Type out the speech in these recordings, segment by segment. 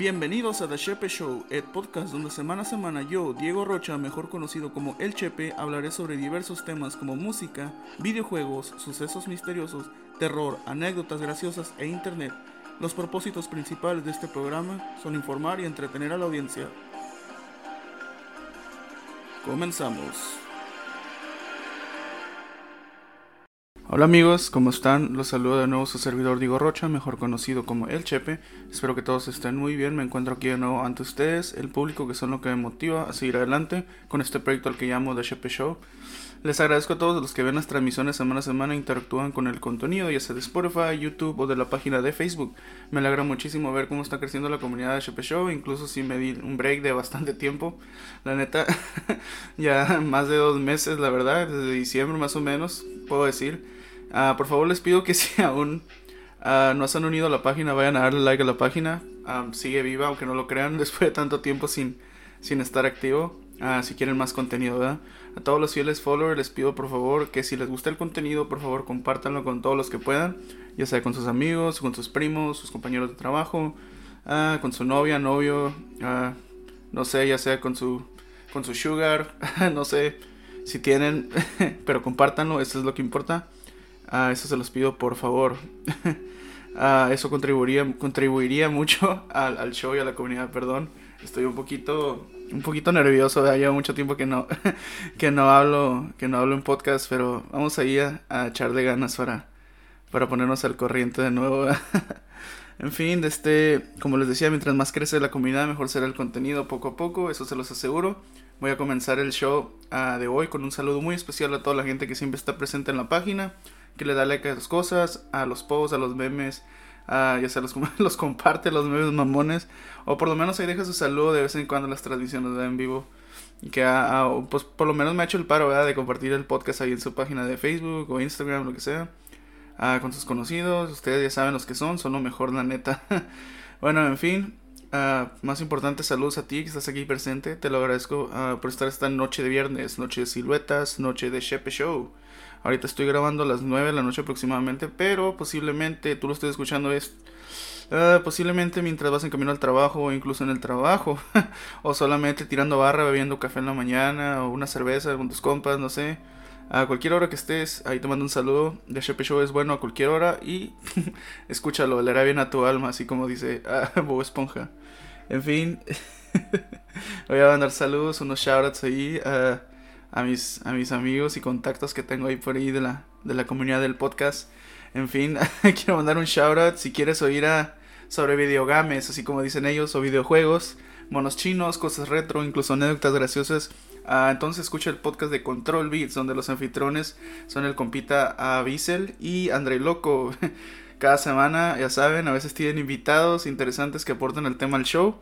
Bienvenidos a The Chepe Show, el podcast donde semana a semana yo, Diego Rocha, mejor conocido como El Chepe, hablaré sobre diversos temas como música, videojuegos, sucesos misteriosos, terror, anécdotas graciosas e internet. Los propósitos principales de este programa son informar y entretener a la audiencia. Comenzamos. Hola amigos, ¿cómo están? Los saludo de nuevo su servidor Diego Rocha, mejor conocido como El Chepe. Espero que todos estén muy bien. Me encuentro aquí de nuevo ante ustedes, el público que son lo que me motiva a seguir adelante con este proyecto al que llamo The Chepe Show. Les agradezco a todos los que ven las transmisiones semana a semana e interactúan con el contenido, ya sea de Spotify, YouTube o de la página de Facebook. Me alegra muchísimo ver cómo está creciendo la comunidad de Chepe Show, incluso si me di un break de bastante tiempo. La neta, ya más de dos meses, la verdad, desde diciembre más o menos, puedo decir. Ah, por favor les pido que si aún uh, no se han unido a la página, vayan a darle like a la página. sigue viva, aunque no lo crean, después de tanto tiempo sin, sin estar activo. Uh, si quieren más contenido, ¿verdad? A todos los fieles followers les pido por favor que si les gusta el contenido, por favor compártanlo con todos los que puedan. Ya sea con sus amigos, con sus primos, sus compañeros de trabajo, con su novia, novio, no sé, ya sea con su, con su sugar, no sé si tienen, pero compártanlo, eso es lo que importa. Ah, eso se los pido por favor. ah, eso contribuiría, contribuiría mucho al, show y a la comunidad, perdón. Estoy un poquito, un poquito nervioso, ya lleva mucho tiempo que no, que no hablo, que no hablo en podcast, pero vamos ahí a, a echar de ganas para, para ponernos al corriente de nuevo. en fin, este, como les decía, mientras más crece la comunidad, mejor será el contenido poco a poco, eso se los aseguro. Voy a comenzar el show uh, de hoy con un saludo muy especial a toda la gente que siempre está presente en la página que le da like a las cosas, a los posts, a los memes, ya sea los, los comparte, los memes mamones, o por lo menos ahí deja su saludo de vez en cuando en las transmisiones de en vivo. Que pues por lo menos me ha hecho el paro ¿verdad? de compartir el podcast ahí en su página de Facebook o Instagram, lo que sea. con sus conocidos, ustedes ya saben los que son, son lo mejor, la neta. bueno, en fin, más importante, saludos a ti que estás aquí presente. Te lo agradezco por estar esta noche de viernes, noche de siluetas, noche de Shepe Show. Ahorita estoy grabando a las 9 de la noche aproximadamente, pero posiblemente tú lo estés escuchando es uh, posiblemente mientras vas en camino al trabajo o incluso en el trabajo o solamente tirando barra, bebiendo café en la mañana o una cerveza con tus compas, no sé. A cualquier hora que estés, ahí te mando un saludo. The Shepe Show es bueno a cualquier hora y escúchalo, le hará bien a tu alma, así como dice uh, Bob Esponja. En fin, voy a mandar saludos, unos shoutouts ahí. Uh, a mis, a mis amigos y contactos que tengo ahí por ahí de la, de la comunidad del podcast. En fin, quiero mandar un shout out si quieres oír sobre videogames, así como dicen ellos, o videojuegos, monos chinos, cosas retro, incluso anécdotas graciosas. Ah, entonces escucha el podcast de Control Beats, donde los anfitriones son el compita a Bissell y André Loco. Cada semana, ya saben, a veces tienen invitados interesantes que aportan el tema al show.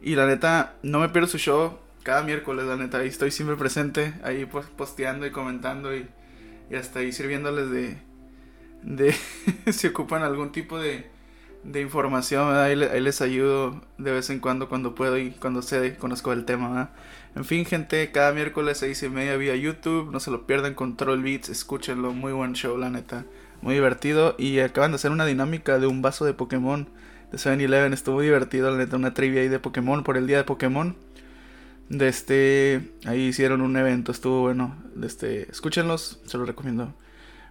Y la neta, no me pierdo su show cada miércoles, la neta, ahí estoy siempre presente, ahí posteando y comentando y, hasta ahí sirviéndoles de, de si ocupan algún tipo de, de información, ahí, les ayudo de vez en cuando cuando puedo y cuando sé, conozco el tema. En fin, gente, cada miércoles seis y media vía YouTube, no se lo pierdan, Control Beats, escúchenlo, muy buen show, la neta, muy divertido y acaban de hacer una dinámica de un vaso de Pokémon de 7-Eleven, estuvo divertido, la neta, una trivia ahí de Pokémon por el día de Pokémon de este, ahí hicieron un evento, estuvo bueno. De este, escúchenlos, se los recomiendo.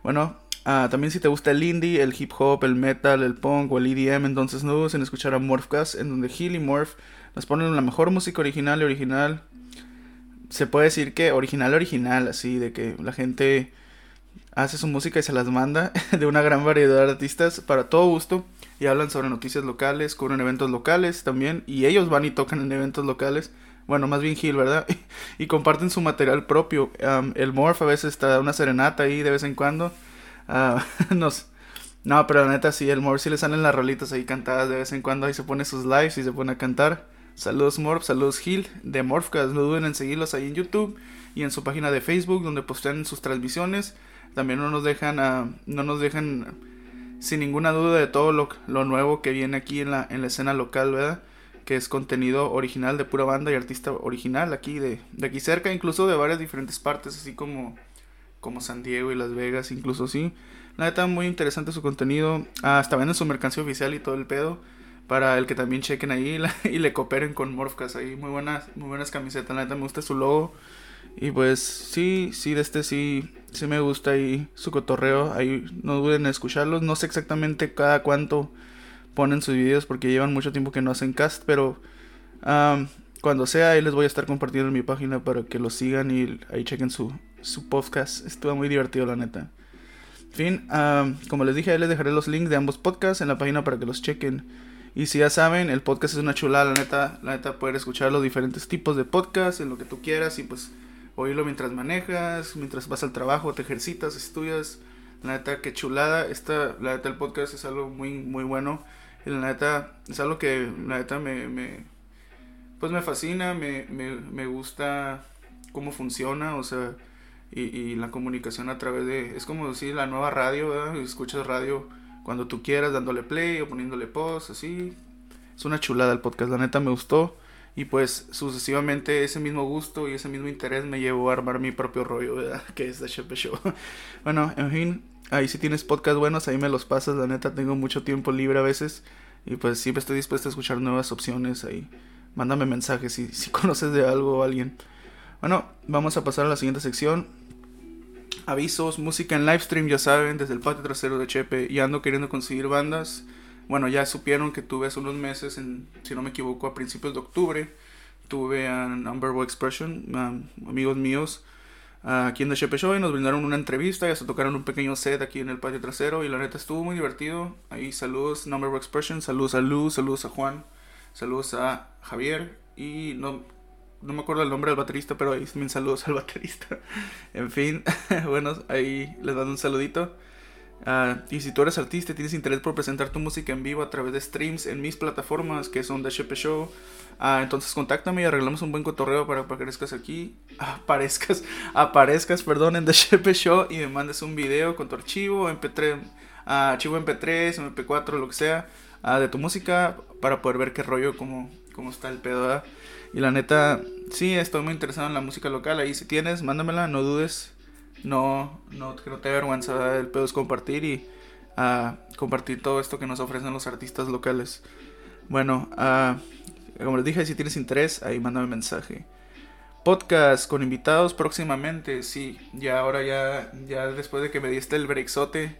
Bueno, ah, también si te gusta el indie, el hip hop, el metal, el punk o el EDM, entonces no dudes en escuchar a Morphcast, en donde Hill y Morph nos ponen la mejor música original y original. Se puede decir que original, original, así, de que la gente hace su música y se las manda de una gran variedad de artistas para todo gusto y hablan sobre noticias locales, cubren eventos locales también y ellos van y tocan en eventos locales bueno, más bien Gil, ¿verdad? y comparten su material propio. el Morph a veces está una serenata ahí de vez en cuando. Nos, no, pero la neta sí, el Morph sí le salen las rolitas ahí cantadas de vez en cuando. Ahí se pone sus lives y se pone a cantar. Saludos Morph, saludos Gil de Morphcast. No duden en seguirlos ahí en YouTube y en su página de Facebook donde postean sus transmisiones. También no nos dejan, uh, no nos dejan sin ninguna duda de todo lo, lo nuevo que viene aquí en la, en la escena local, ¿verdad? Que es contenido original de pura banda y artista original aquí de, de aquí cerca, incluso de varias diferentes partes, así como, como San Diego y Las Vegas, incluso sí. La neta, muy interesante su contenido. Ah, hasta venden su mercancía oficial y todo el pedo. para el que también chequen ahí y le cooperen con Morphcast ahí. Muy buenas, muy buenas camisetas, la neta me gusta su logo. Y pues sí, sí, de este sí, sí me gusta ahí su cotorreo. Ahí no duden en escucharlos. No sé exactamente cada cuánto ponen sus videos porque llevan mucho tiempo que no hacen cast, pero cuando sea ahí les voy a estar compartiendo en mi página para que lo sigan y ahí chequen su, su podcast. Estuvo muy divertido, la neta. En fin, como les dije, ahí les dejaré los links de ambos podcasts en la página para que los chequen. Y si ya saben, el podcast es una chulada, la neta, la neta poder escuchar los diferentes tipos de podcast en lo que tú quieras y pues oírlo mientras manejas, mientras vas al trabajo, te ejercitas, estudias. La neta, qué chulada. Esta, la neta, el podcast es algo muy, muy bueno. Y la neta, es algo que la neta me, me pues me fascina, me, me, me gusta cómo funciona, o sea, y, y, la comunicación a través de, es como decir la nueva radio, ¿verdad? escuchas radio cuando tú quieras, dándole play o poniéndole post, así. Es una chulada el podcast, la neta me gustó. Y pues sucesivamente ese mismo gusto y ese mismo interés me llevó a armar mi propio rollo, ¿verdad? Que es The Shepe Show. bueno, en fin, ahí si tienes podcast buenos, ahí me los pasas, la neta tengo mucho tiempo libre a veces. Y pues siempre estoy dispuesto a escuchar nuevas opciones ahí. Mándame mensajes si, si conoces de algo o alguien. Bueno, vamos a pasar a la siguiente sección avisos, música en livestream, ya saben, desde el patio trasero de Chepe. Y ando queriendo conseguir bandas. Bueno, ya supieron que tuve hace unos meses, en, si no me equivoco, a principios de octubre. Tuve a Number Expression, amigos míos, aquí en The Chepe Show y nos brindaron una entrevista. Ya se tocaron un pequeño set aquí en el patio trasero. Y la neta estuvo muy divertido. Ahí saludos, Number Expression, saludos a Luz, saludos a Juan, saludos a Javier. Y no, no me acuerdo el nombre del baterista, pero ahí también saludos al baterista. en fin, bueno, ahí les mando un saludito. Uh, y si tú eres artista y tienes interés por presentar tu música en vivo a través de streams en mis plataformas que son The Shepe Show, uh, entonces contáctame y arreglamos un buen cotorreo para que aparezcas aquí, aparezcas, aparezcas, perdón, en The Shepe Show y me mandes un video con tu archivo, MP3, uh, archivo MP3, MP4, lo que sea, de tu música para poder ver qué rollo, cómo, cómo está el pedo, ¿verdad? Y la neta, sí, estoy muy interesado en la música local. Ahí si tienes, mándamela, no dudes. No, no, que no te vergüenza. El pedo es compartir y uh, compartir todo esto que nos ofrecen los artistas locales. Bueno, uh, como les dije, si tienes interés, ahí mándame mensaje. Podcast con invitados próximamente, sí. Ya ahora ya, ya después de que me diste el breakzote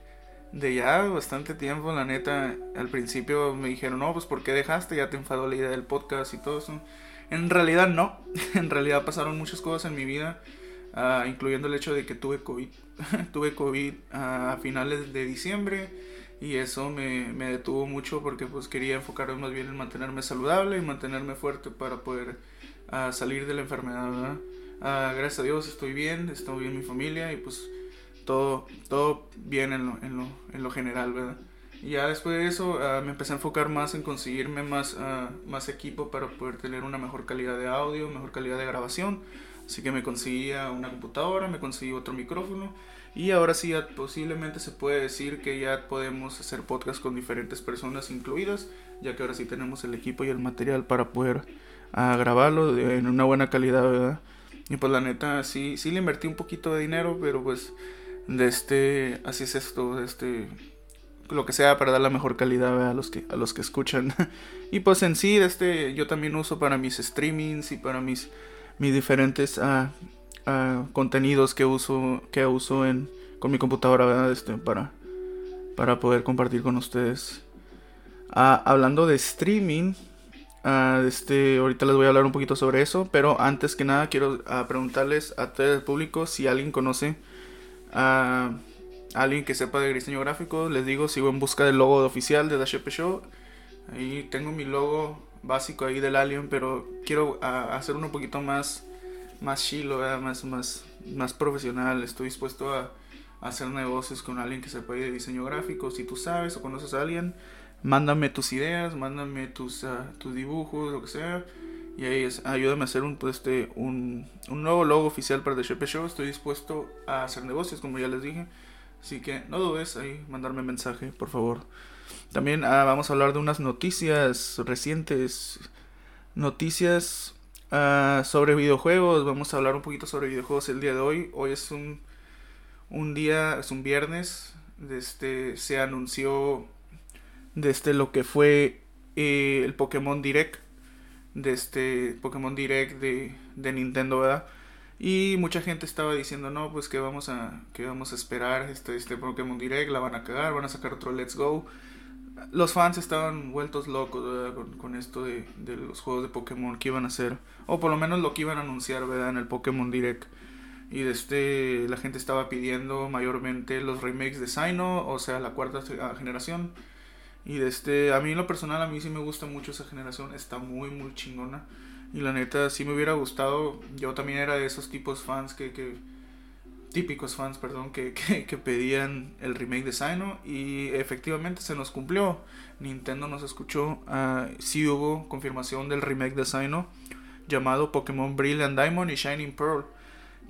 de ya bastante tiempo, la neta, al principio me dijeron, no, pues ¿por qué dejaste? Ya te enfadó la idea del podcast y todo eso. En realidad no, en realidad pasaron muchas cosas en mi vida, uh, incluyendo el hecho de que tuve COVID. tuve COVID a finales de diciembre y eso me, me, detuvo mucho porque pues quería enfocarme más bien en mantenerme saludable y mantenerme fuerte para poder uh, salir de la enfermedad. Uh, gracias a Dios estoy bien, estoy bien mi familia y pues todo, todo bien en lo, en lo, en lo general, ¿verdad? Y ya después de eso ah, me empecé a enfocar más en conseguirme más, uh, más equipo para poder tener una mejor calidad de audio, mejor calidad de grabación. Así que me conseguí una computadora, me conseguí otro micrófono y ahora sí ya posiblemente se puede decir que ya podemos hacer podcast con diferentes personas incluidas, ya que ahora sí tenemos el equipo y el material para poder uh, grabarlo en una buena calidad, ¿verdad? Y pues la neta sí, sí le invertí un poquito de dinero, pero pues de este, así es esto, de este lo que sea para dar la mejor calidad a los que a los que escuchan y pues en sí este yo también uso para mis streamings y para mis mis diferentes uh, uh, contenidos que uso que uso en con mi computadora este para para poder compartir con ustedes uh, hablando de streaming este ahorita les voy a hablar un poquito sobre eso pero antes que nada quiero preguntarles a todo el público si alguien conoce a alguien que sepa de diseño gráfico, les digo, sigo en busca del logo oficial de The Show. Ahí tengo mi logo básico ahí del Alien, pero quiero hacer uno un poquito más, más chilo, más, más, más profesional. Estoy dispuesto a, hacer negocios con alguien que sepa de diseño gráfico. Si tú sabes o conoces a alguien, mándame tus ideas, mándame tus, ah, tus dibujos, lo que sea. Y ahí es, ayúdame a hacer un, pues, este, un, un nuevo logo oficial para The Show. Estoy dispuesto a hacer negocios, como ya les dije. Así que no dudes ahí mandarme mensaje, por favor. También ah, vamos a hablar de unas noticias recientes. Noticias ah, sobre videojuegos. Vamos a hablar un poquito sobre videojuegos el día de hoy. Hoy es un, un día, es un viernes. Este, se anunció desde lo que fue eh, el Pokémon Direct de este Pokémon Direct de, de Nintendo, ¿verdad? Y mucha gente estaba diciendo, no, pues que vamos a, que vamos a esperar este, este Pokémon Direct, la van a cagar, van a sacar otro Let's Go. Los fans estaban vueltos locos con, esto de, de, los juegos de Pokémon que iban a hacer, o por lo menos lo que iban a anunciar ¿verdad? en el Pokémon Direct. Y de este, la gente estaba pidiendo mayormente los remakes de Sino, o sea, la cuarta generación. Y de este, a mí en lo personal, a mí sí me gusta mucho esa generación, está muy, muy chingona. Y la neta, sí me hubiera gustado. Yo también era de esos tipos fans que. que típicos fans, perdón, que, que, pedían el remake de Sino. Y efectivamente se nos cumplió. Nintendo nos escuchó. Uh, sí hubo confirmación del remake de Sino. Llamado Pokémon Brilliant Diamond y Shining Pearl.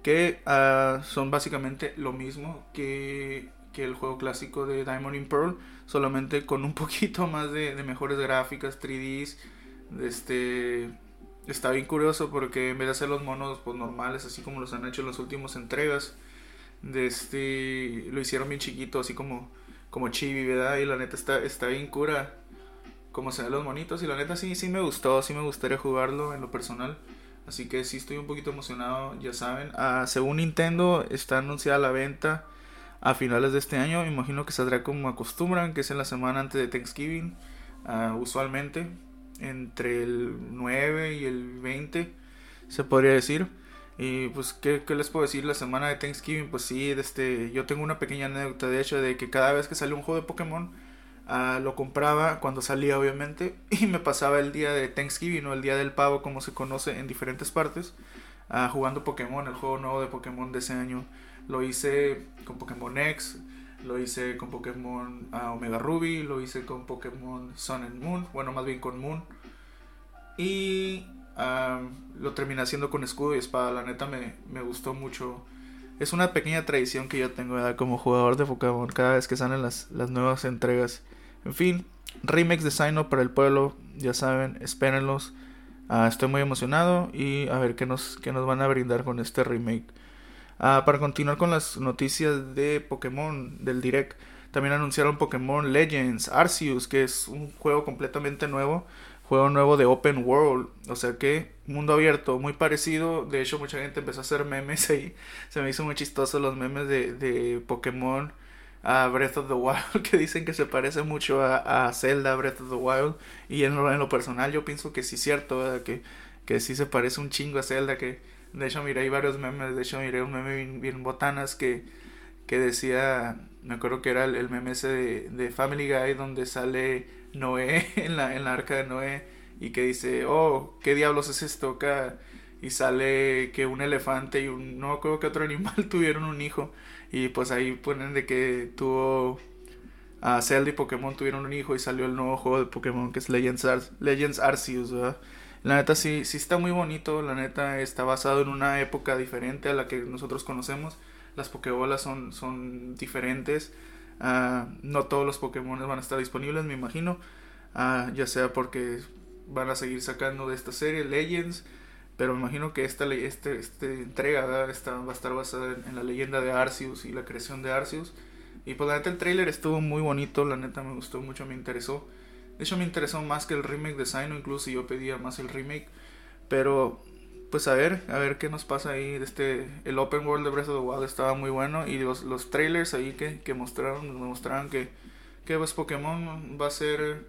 Que uh, son básicamente lo mismo que, que el juego clásico de Diamond and Pearl. Solamente con un poquito más de, de mejores gráficas, 3Ds. Este está bien curioso porque en vez de hacer los monos pues, normales, así como los han hecho en las últimas entregas, de este, lo hicieron bien chiquito, así como, como chibi, ¿verdad? Y la neta está, está bien cura como se ven los monitos. Y la neta sí, sí me gustó, sí me gustaría jugarlo en lo personal. Así que sí estoy un poquito emocionado, ya saben. Ah, según Nintendo, está anunciada la venta a finales de este año. Imagino que saldrá como acostumbran, que es en la semana antes de Thanksgiving, uh, usualmente entre el 9 y el 20, se podría decir. Y pues, ¿qué, ¿qué, les puedo decir? La semana de Thanksgiving, pues sí, este, yo tengo una pequeña anécdota de hecho de que cada vez que salió un juego de Pokémon, uh, lo compraba cuando salía obviamente y me pasaba el día de Thanksgiving o el día del pavo como se conoce en diferentes partes, uh, jugando Pokémon, el juego nuevo de Pokémon de ese año. Lo hice con Pokémon X, lo hice con Pokémon uh, Omega Ruby, lo hice con Pokémon Sun and Moon, bueno, más bien con Moon. Y lo terminé haciendo con escudo y espada, la neta me, me gustó mucho. Es una pequeña tradición que yo tengo como jugador de Pokémon cada vez que salen las, las nuevas entregas. En fin, remakes de Sino para el pueblo, ya saben, espérenlos. Uh, estoy muy emocionado y a ver qué nos, qué nos van a brindar con este remake. Uh, para continuar con las noticias de Pokémon del Direct, también anunciaron Pokémon Legends Arceus, que es un juego completamente nuevo, juego nuevo de Open World, o sea que mundo abierto, muy parecido. De hecho, mucha gente empezó a hacer memes ahí. Se me hizo muy chistoso los memes de, de Pokémon a Breath of the Wild, que dicen que se parece mucho a, a Zelda Breath of the Wild. Y en lo, en lo personal, yo pienso que sí es cierto, que, que sí se parece un chingo a Zelda, que de hecho, miré ahí varios memes. De hecho, miré un meme bien, botanas que, que decía. Me acuerdo que era el, meme ese de, Family Guy donde sale Noé en la, en la arca de Noé y que dice: Oh, ¿qué diablos es esto acá? Y sale que un elefante y un. No creo que otro animal tuvieron un hijo. Y pues ahí ponen de que tuvo. A Zelda y Pokémon tuvieron un hijo y salió el nuevo juego de Pokémon que es Legends, Legends Arceus, ¿verdad? La neta sí, sí está muy bonito, la neta está basado en una época diferente a la que nosotros conocemos. Las Pokébolas son, son diferentes. Uh, no todos los Pokémon van a estar disponibles, me imagino. Uh, ya sea porque van a seguir sacando de esta serie Legends. Pero me imagino que esta, este, este entrega va a estar basada en, en, la leyenda de Arceus y la creación de Arceus. Y pues la neta el trailer estuvo muy bonito, la neta me gustó mucho, me interesó. De hecho me interesó más que el remake de Sino, incluso yo pedía más el remake. Pero pues a ver, a ver qué nos pasa ahí. Este, el Open World de Breath of the Wild estaba muy bueno. Y los, los trailers ahí que, que mostraron, me mostraron que, que pues Pokémon va a ser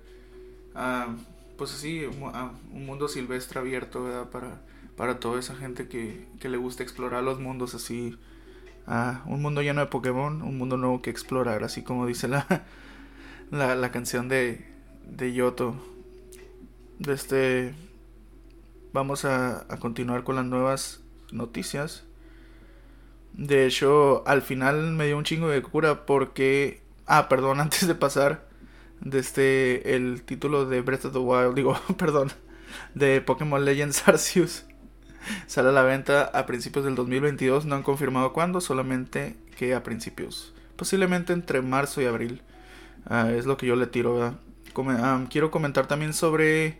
uh, pues así, uh, un mundo silvestre abierto, ¿verdad? Para, para toda esa gente que, que le gusta explorar los mundos así. Uh, un mundo lleno de Pokémon, un mundo nuevo que explorar, así como dice la, la, la canción de, de Yoto. De este. Vamos a, a continuar con las nuevas noticias. De hecho, al final me dio un chingo de cura porque. Ah, perdón, antes de pasar. De este. El título de Breath of the Wild. Digo, perdón. De Pokémon Legends Arceus. Sale a la venta a principios del 2022. No han confirmado cuándo. Solamente que a principios. Posiblemente entre marzo y abril. Ah, es lo que yo le tiro, ¿verdad? quiero comentar también sobre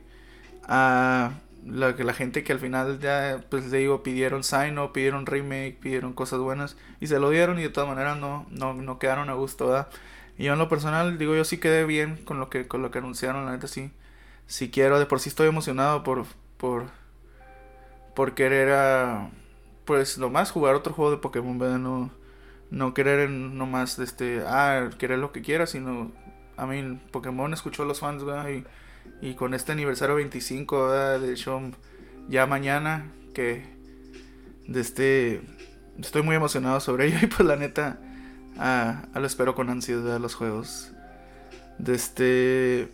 uh, la, la gente que al final ya, pues le digo, pidieron sign o pidieron remake, pidieron cosas buenas y se lo dieron y de todas maneras no, no, no quedaron a gusto, Y yo en lo personal, digo, yo sí quedé bien con lo que, con lo que anunciaron, la neta sí. si quiero, de por sí estoy emocionado por, por, por querer a, pues nomás jugar otro juego de Pokémon, ¿verdad? No, no querer nomás, este, ah, querer lo que quiera, sino, a mí, Pokémon escuchó a los fans, ¿verdad? Y, y con este aniversario 25, ¿verdad? De show, ya mañana, que, de este, estoy muy emocionado sobre ello y pues la neta, ah, lo espero con ansiedad los juegos. De este,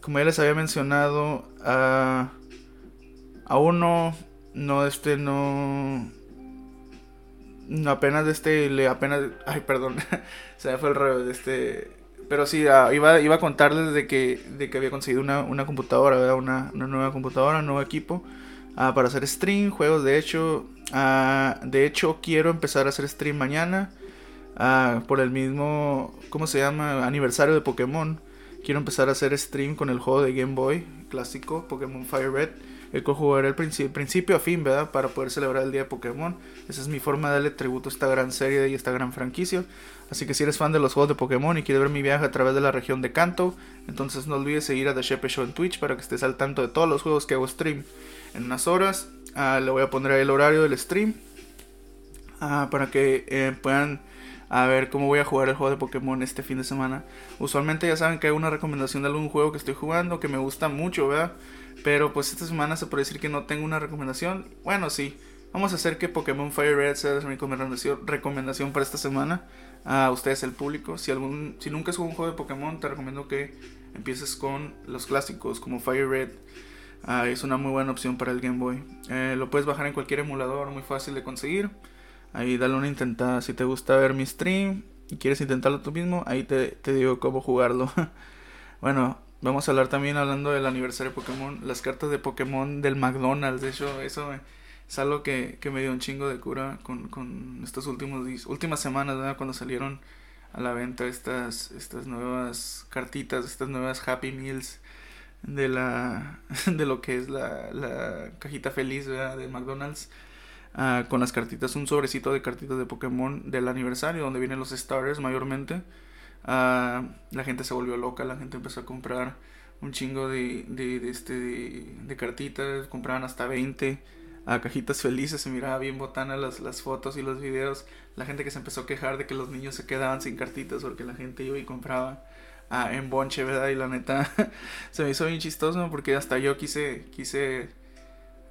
como ya les había mencionado, a, a uno, no, este, no, no, apenas de este, le apenas, ay, perdón, se me fue el rollo de este, pero sí, ah, iba, iba a contarles de que, de que había conseguido una, una computadora, Una, una nueva computadora, un nuevo equipo. Ah, para hacer stream, juegos. De hecho, uh, de hecho quiero empezar a hacer stream mañana por el mismo, ¿cómo se llama? Aniversario de Pokémon. Quiero empezar a hacer stream con el juego de Game Boy clásico, Pokémon Fire Red. El que jugaré el principio a fin, ¿verdad? Para poder celebrar el día de Pokémon. Esa es mi forma de darle tributo a esta gran serie y esta gran franquicia. Así que si eres fan de los juegos de Pokémon y quieres ver mi viaje a través de la región de Kanto, entonces no olvides seguir a The Shepe Show en Twitch para que estés al tanto de todos los juegos que hago stream en unas horas. Ah, le voy a poner ahí el horario del stream ah, para que eh, puedan a ver cómo voy a jugar el juego de Pokémon este fin de semana. Usualmente ya saben que hay una recomendación de algún juego que estoy jugando que me gusta mucho, ¿verdad? Pero pues esta semana se puede decir que no tengo una recomendación. Bueno, sí. Vamos a hacer que Pokémon Fire Red sea mi recomendación, recomendación para esta semana. A ustedes, el público. Si, algún, si nunca has jugado un juego de Pokémon, te recomiendo que empieces con los clásicos como Fire Red. Ah, es una muy buena opción para el Game Boy. Eh, lo puedes bajar en cualquier emulador, muy fácil de conseguir. Ahí dale una intentada. Si te gusta ver mi stream y quieres intentarlo tú mismo, ahí te, te digo cómo jugarlo. bueno, vamos a hablar también hablando del aniversario de Pokémon. Las cartas de Pokémon del McDonald's. De hecho, eso es algo que, que, me dio un chingo de cura con, con estos últimos últimas semanas, cuando salieron a la venta estas, estas nuevas cartitas, estas nuevas Happy Meals de la de lo que es la, la cajita feliz de McDonald's uh, con las cartitas un sobrecito de cartitas de Pokémon del aniversario donde vienen los starters mayormente uh, la gente se volvió loca la gente empezó a comprar un chingo de, de, de este de, cartitas compraban hasta 20 a cajitas felices se miraba bien botana las, las fotos y los videos la gente que se empezó a quejar de que los niños se quedaban sin cartitas porque la gente iba y compraba ah, en bonche, ¿verdad? Y la neta se me hizo bien chistoso porque hasta yo quise, quise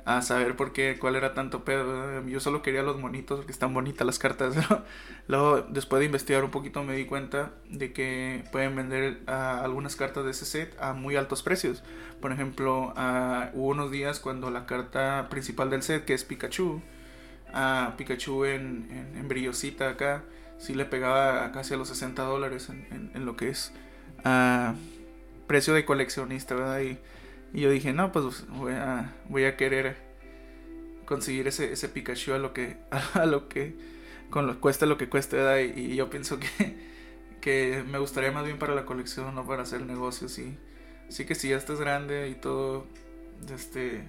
a ah, saber por qué, cuál era tanto pedo. Yo solo quería los monitos porque están bonitas las cartas. Luego, después de investigar un poquito, me di cuenta de que pueden vender ah, algunas cartas de ese set a muy altos precios. Por ejemplo, uh, hubo unos días cuando la carta principal del set, que es Pikachu, a Pikachu en, en, brillosita acá, sí le pegaba casi a los 60 dólares en, en lo que es precio de coleccionista, ¿verdad? Y, yo dije, no, pues voy a, voy a querer conseguir ese, ese Pikachu a lo que, a lo que, con lo, cueste lo que cueste, ¿verdad? Y, yo pienso que, que me gustaría más bien para la colección, no para hacer negocios. Y, así que si ya estás grande y todo, este,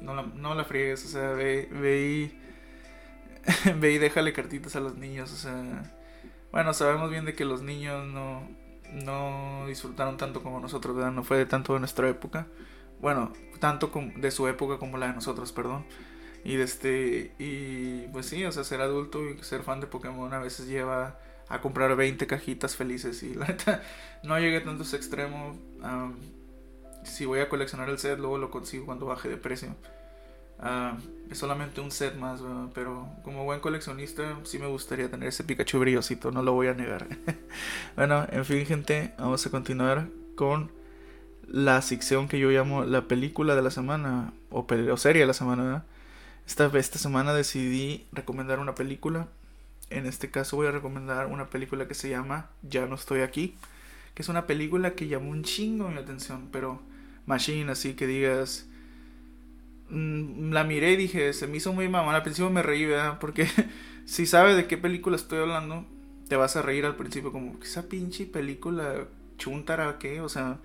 no la, no la friegues, o sea, ve, ve y, ve y déjale cartitas a los niños, o sea, bueno, sabemos bien de que los niños no no disfrutaron tanto como nosotros, ¿verdad? No fue de tanto de nuestra época. Bueno, tanto de su época como la de nosotros, perdón. Y este y pues sí, o sea, ser adulto y ser fan de Pokémon a veces lleva a comprar 20 cajitas felices y la neta no llegué tanto a ese extremo. si voy a coleccionar el set, luego lo consigo cuando baje de precio. Es solamente un set más, pero como buen coleccionista sí me gustaría tener ese Pikachu brillosito, no lo voy a negar. bueno, en fin gente, vamos a continuar con la sección que yo llamo la película de la semana o, o serie de la semana. Esta, esta semana decidí recomendar una película. En este caso voy a recomendar una película que se llama Ya no estoy aquí. Que es una película que llamó un chingo mi atención. Pero Machine, así que digas Mm, la miré y dije, se me hizo muy mamón. Al principio me reí, ¿verdad? Porque si sabes de qué película estoy hablando, te vas a reír al principio, como, esa pinche película chuntara, ¿qué? O sea,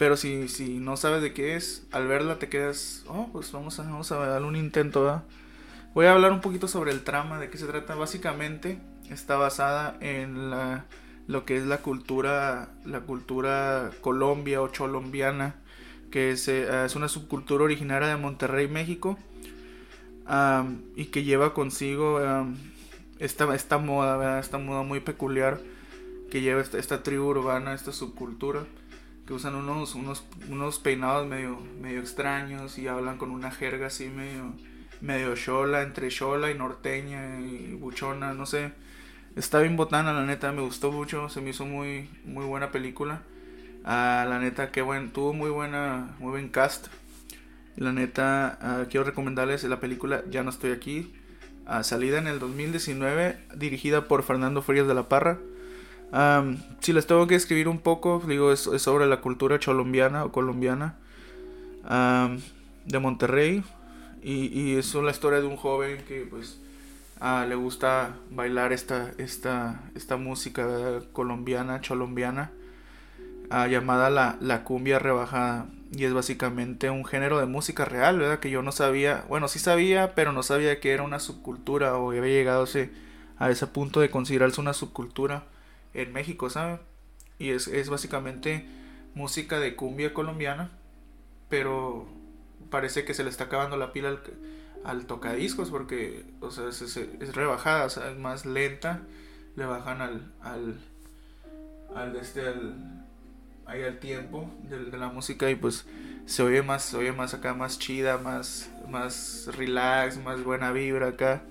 pero si, si no sabes de qué es, al verla te quedas, oh, pues vamos a, vamos a darle un intento. Voy a hablar un poquito sobre el trama, de qué se trata. Básicamente está basada en la, lo que es la cultura, la cultura colombia o cholombiana que es, eh, es una subcultura originaria de Monterrey, México, y que lleva consigo esta, esta moda, esta moda muy peculiar que lleva esta, tribu urbana, esta subcultura, que usan unos, unos, unos peinados medio, medio extraños y hablan con una jerga así medio, medio chola, entre chola y norteña y buchona, no sé. Está bien botana, la neta, me gustó mucho, se me hizo muy, muy buena película. Ah, la neta, qué buen, tuvo muy buena, muy buen cast. La neta, ah, quiero recomendarles la película Ya no estoy aquí, ah, salida en el 2019, dirigida por Fernando Frías de la Parra. Si les tengo que escribir un poco, digo, es, sobre la cultura cholombiana o colombiana de Monterrey. Y, es la historia de un joven que pues le gusta bailar esta, esta, esta música colombiana, cholombiana llamada la, la cumbia rebajada. Y es básicamente un género de música real, ¿verdad? Que yo no sabía, bueno, sí sabía, pero no sabía que era una subcultura o había llegado a ese punto de considerarse una subcultura en México, ¿sabes? Y es, es básicamente música de cumbia colombiana, pero parece que se le está acabando la pila al, al tocadiscos porque, o sea, es, es, rebajada, o sea, es más lenta, le bajan al, al, al, este, al, ahí al tiempo de, la música y pues se oye más, oye más acá, más chida, más, más relax, más buena vibra acá.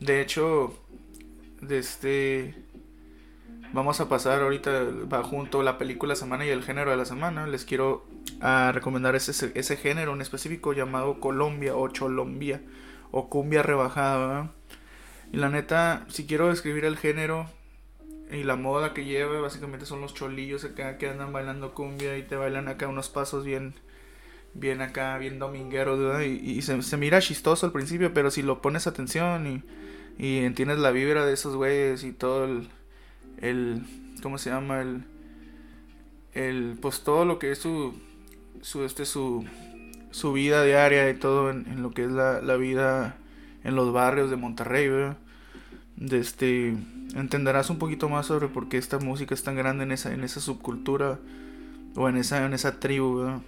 De hecho, de este vamos a pasar ahorita va junto la película semana y el género de la semana. Les quiero ah, recomendar ese, género en específico llamado Colombia o Cholombia o cumbia rebajada. Y la neta, si quiero describir el género, y la moda que lleva básicamente son los cholillos acá que andan bailando cumbia y te bailan acá unos pasos bien bien acá bien domingueros y, se, mira chistoso al principio pero si lo pones atención y, y entiendes la vibra de esos güeyes y todo el, el cómo se llama el el pues todo lo que es su su este su su vida diaria y todo en, lo que es la, la, vida en los barrios de Monterrey ¿verdad? de este entenderás un poquito más sobre por qué esta música es tan grande en esa, en esa subcultura o en esa, en esa tribu.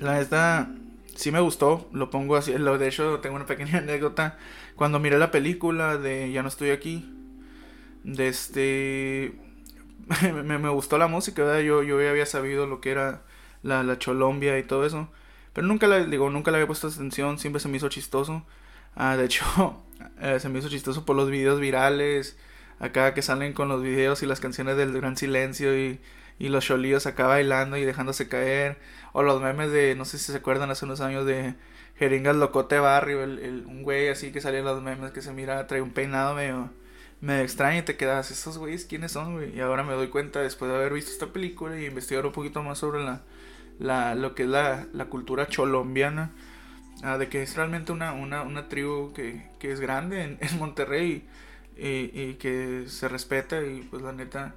La neta, sí me gustó, lo pongo así. De hecho, tengo una pequeña anécdota. Cuando miré la película de Ya no estoy aquí, de este. me, me, gustó la música, ¿verdad? Yo, yo ya había sabido lo que era la, la Cholombia y todo eso. Pero nunca la, digo, nunca le había puesto atención, siempre se me hizo chistoso. Ah, de hecho, eh, se me hizo chistoso por los videos virales. Acá que salen con los videos y las canciones del Gran Silencio y, y los cholillos acá bailando y dejándose caer. O los memes de, no sé si se acuerdan hace unos años de Jeringas Locote Barrio, el, el, un güey así que salía en los memes que se mira, trae un peinado medio, medio extraño y te quedas, ¿esos güeyes quiénes son, güey? Y ahora me doy cuenta después de haber visto esta película y investigar un poquito más sobre la, la, lo que es la, la cultura cholombiana Ah, de que es realmente una, una, una tribu que, que, es grande en, en Monterrey y, y, que se respeta y pues la neta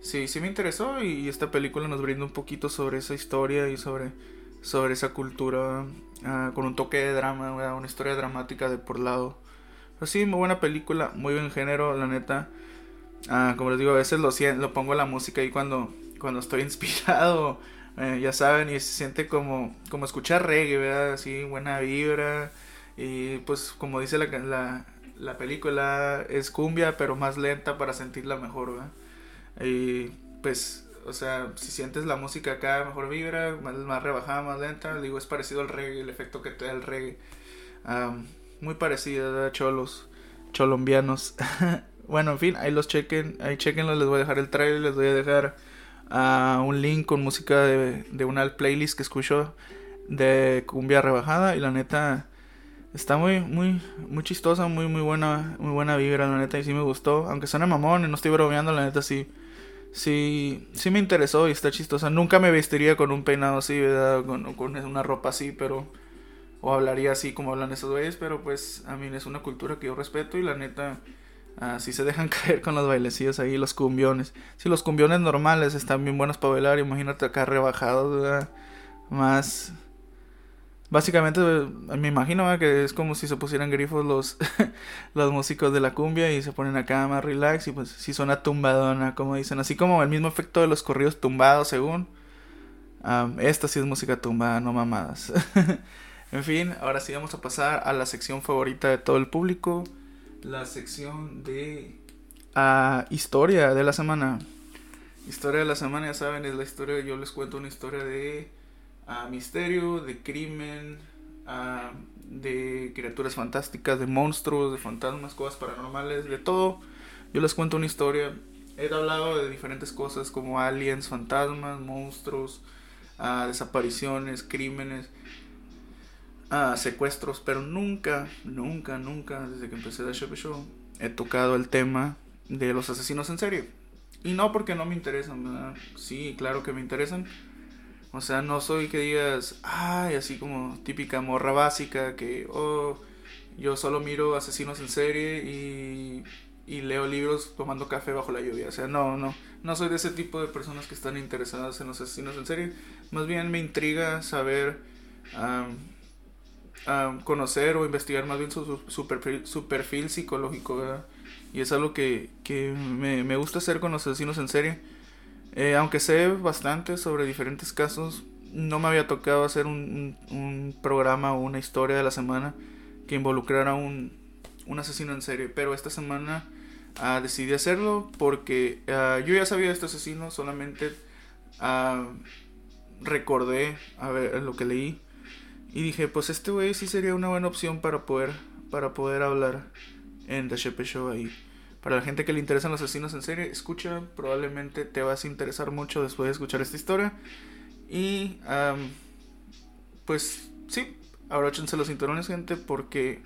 sí, sí me interesó y, esta película nos brinda un poquito sobre esa historia y sobre, sobre esa cultura ah, con un toque de drama, una historia dramática de por lado. Pero sí, muy buena película, muy buen género, la neta. Ah, como les digo, a veces lo, lo pongo la música ahí cuando, cuando estoy inspirado eh, ya saben, y se siente como, como escuchar reggae, ¿verdad? Así, buena vibra. Y pues como dice la, la, la película, es cumbia, pero más lenta para sentirla mejor, ¿verdad? Y pues, o sea, si sientes la música acá, mejor vibra, más, más rebajada, más lenta, digo, es parecido al reggae, el efecto que te da el reggae. Muy parecido, a Cholos, cholombianos. bueno, en fin, ahí los chequen, ahí chequenlos, les voy a dejar el trailer, les voy a dejar a un link con música de, de una playlist que escucho de cumbia rebajada y la neta está muy muy muy chistosa, muy muy buena, muy buena vibra, la neta y sí me gustó, aunque suene mamón y no estoy bromeando, la neta sí sí sí me interesó y está chistosa. Nunca me vestiría con un peinado así, ¿verdad? Con, con una ropa así, pero o hablaría así como hablan esos güeyes, pero pues a mí es una cultura que yo respeto y la neta Así se dejan caer con los bailecillos ahí, los cumbiones. Si los cumbiones normales están bien buenos para bailar, imagínate acá rebajados, Más. Básicamente, me imagino que es como si se pusieran grifos los, los músicos de la cumbia y se ponen acá más relax y pues si suena tumbadona, como dicen. Así como el mismo efecto de los corridos tumbados, según. esta sí es música tumbada, no mamadas. en fin, ahora sí vamos a pasar a la sección favorita de todo el público. La sección de uh, historia de la semana. Historia de la semana, ya saben, es la historia, yo les cuento una historia de uh, misterio, de crimen, uh, de criaturas fantásticas, de monstruos, de fantasmas, cosas paranormales, de todo. Yo les cuento una historia. He hablado de diferentes cosas como aliens, fantasmas, monstruos, desapariciones, crímenes, secuestros, pero nunca, nunca, nunca, desde que empecé The Show, he tocado el tema de los asesinos en serie. Y no porque no me interesan, ¿verdad? Sí, claro que me interesan. O sea, no soy que digas, ay, así como típica morra básica, que, oh, yo solo miro asesinos en serie y, y leo libros tomando café bajo la lluvia. O sea, no, no, no soy de ese tipo de personas que están interesadas en los asesinos en serie. Más bien me intriga saber, conocer o investigar más bien su, su, perfil, su perfil psicológico, ¿verdad? Y es algo que, me, gusta hacer con los asesinos en serie. Eh, aunque sé bastante sobre diferentes casos, no me había tocado hacer un, programa o una historia de la semana que involucrara un, un asesino en serie. Pero esta semana ah, decidí hacerlo porque ah, yo ya sabía de este asesino, solamente ah, recordé a ver lo que leí. Y dije, pues este güey sí sería una buena opción para poder, para poder hablar en The Shepe Show ahí. Para la gente que le interesan los asesinos en serie, escucha, probablemente te vas a interesar mucho después de escuchar esta historia. Y pues sí, abróchense los cinturones, gente, porque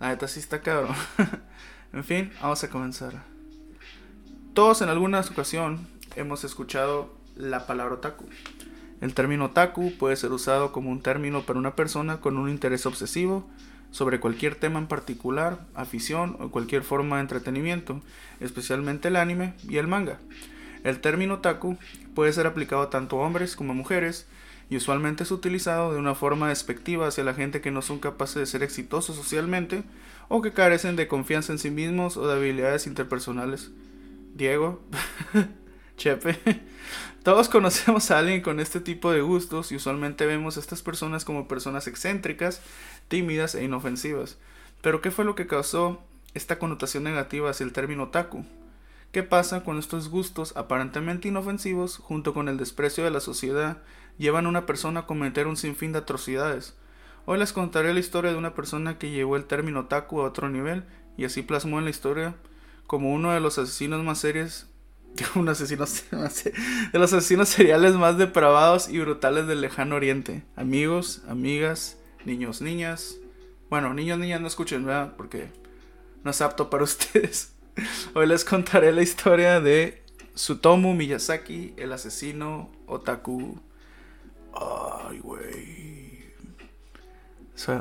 la neta sí está cabrón. en fin, vamos a comenzar. Todos en alguna ocasión hemos escuchado la palabra otaku. El término otaku puede ser usado como un término para una persona con un interés obsesivo sobre cualquier tema en particular, afición o cualquier forma de entretenimiento, especialmente el anime y el manga. El término otaku puede ser aplicado tanto a hombres como a mujeres y usualmente es utilizado de una forma despectiva hacia la gente que no son capaces de ser exitosos socialmente o que carecen de confianza en sí mismos o de habilidades interpersonales. Diego, Chepe, todos conocemos a alguien con este tipo de gustos y usualmente vemos a estas personas como personas excéntricas, tímidas e inofensivas. Pero ¿qué fue lo que causó esta connotación negativa hacia el término otaku? ¿Qué pasa cuando estos gustos aparentemente inofensivos, junto con el desprecio de la sociedad, llevan a una persona a cometer un sinfín de atrocidades? Hoy les contaré la historia de una persona que llevó el término otaku a otro nivel y así plasmó en la historia como uno de los asesinos más serios un asesino de los asesinos seriales más depravados y brutales del lejano oriente. Amigos, amigas, niños, niñas. Bueno, niños, niñas, no escuchen, ¿verdad? Porque no es apto para ustedes. Hoy les contaré la historia de Sutomu Miyazaki, el asesino otaku. Ay, güey.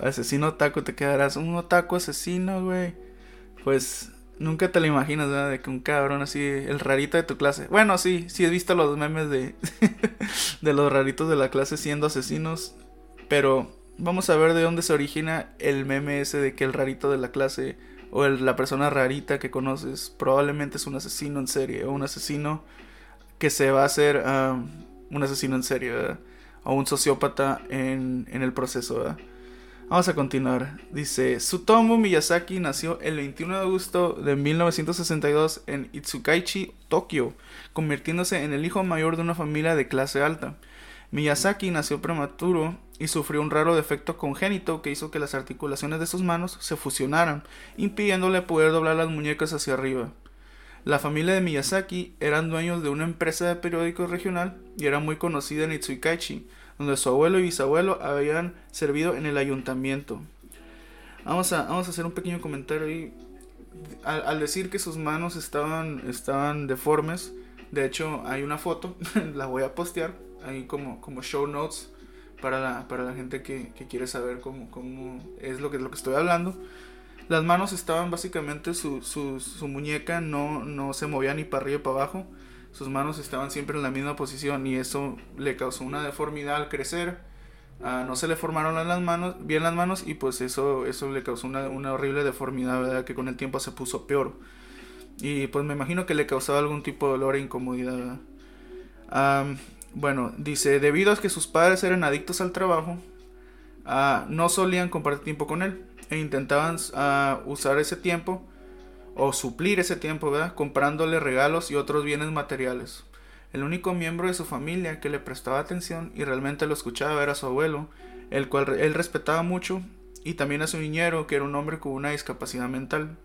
asesino otaku, te quedarás un otaku asesino, güey. Pues Nunca te lo imaginas, ¿verdad? De que un cabrón así, el rarito de tu clase. Bueno, sí, sí he visto los memes de, de los raritos de la clase siendo asesinos. Pero vamos a ver de dónde se origina el meme ese de que el rarito de la clase o la persona rarita que conoces probablemente es un asesino en serie o un asesino que se va a hacer um, un asesino en serie, ¿verdad? O un sociópata en, en el proceso, ¿verdad? Vamos a continuar. Dice, Sutomu Miyazaki nació el 21 de agosto de 1962 en Itsukaichi, Tokio, convirtiéndose en el hijo mayor de una familia de clase alta. Miyazaki nació prematuro y sufrió un raro defecto congénito que hizo que las articulaciones de sus manos se fusionaran, impidiéndole poder doblar las muñecas hacia arriba. La familia de Miyazaki eran dueños de una empresa de periódicos regional y era muy conocida en Itsukaichi, donde su abuelo y bisabuelo habían servido en el ayuntamiento. Vamos a, vamos a hacer un pequeño comentario ahí. Al, decir que sus manos estaban, estaban deformes, de hecho hay una foto, la voy a postear ahí como, como show notes para la, para la gente que, quiere saber cómo, cómo, es lo que, lo que estoy hablando. Las manos estaban básicamente, su, su, su muñeca no, no se movía ni para arriba ni para abajo sus manos estaban siempre en la misma posición y eso le causó una deformidad al crecer. Ah, no se le formaron bien las manos y pues eso, eso le causó una, horrible deformidad, ¿verdad? Que con el tiempo se puso peor. Y pues me imagino que le causaba algún tipo de dolor e incomodidad. bueno, dice, debido a que sus padres eran adictos al trabajo, ah, no solían compartir tiempo con él e intentaban ah, usar ese tiempo o suplir ese tiempo, ¿verdad? Comprándole regalos y otros bienes materiales. El único miembro de su familia que le prestaba atención y realmente lo escuchaba era su abuelo, el cual él respetaba mucho, y también a su niñero, que era un hombre con una discapacidad mental.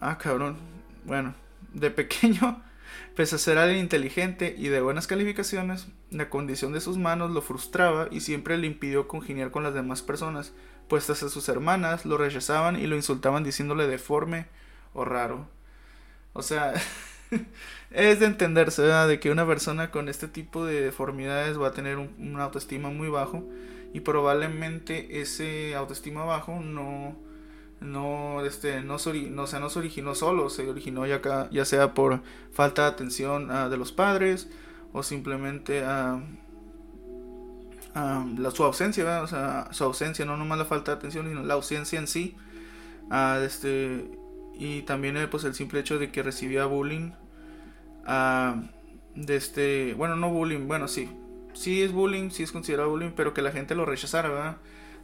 Ah, cabrón. Bueno, de pequeño, pese a ser alguien inteligente y de buenas calificaciones, la condición de sus manos lo frustraba y siempre le impidió congeniar con las demás personas, pues hasta sus hermanas lo rechazaban y lo insultaban diciéndole deforme o raro. O sea, es de entenderse. De que una persona con este tipo de deformidades va a tener un, una autoestima muy bajo y probablemente ese autoestima bajo no no este no, no, sea, no se originó solo se originó ya, ya sea por falta de atención ah, de los padres o simplemente a la, su ausencia o sea su ausencia no nomás la falta de atención sino la ausencia en sí uh, este y también eh, pues el simple hecho de que recibía bullying de este bueno no bullying bueno sí sí es bullying, sí es considerado bullying, pero que la gente lo rechazara, ¿verdad?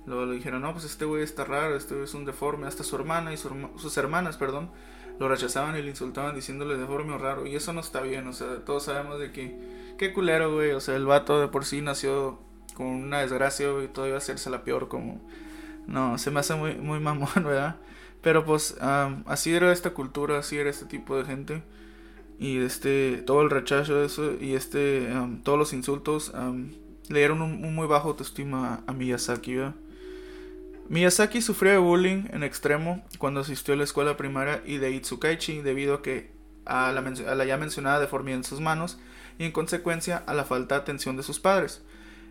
Lo, dijeron, no, pues este güey está raro, este güey es un deforme, hasta su hermana y sus hermanas, perdón, lo rechazaban y le insultaban diciéndole deforme o raro, y eso no está bien, o sea, todos sabemos de que, qué culero, güey, o sea, el vato de por sí nació con una desgracia, y todavía hacerse la peor, como, no, se me hace muy, muy mamón, ¿verdad? Pero pues así era esta cultura, así era este tipo de gente y este todo el rechazo de eso y este todos los insultos le dieron un, muy bajo autoestima a, Miyazaki Miyazaki sufrió de bullying en extremo cuando asistió a la escuela primaria y de Itsukaichi debido a que a la, a la ya mencionada deformidad en sus manos y en consecuencia a la falta de atención de sus padres.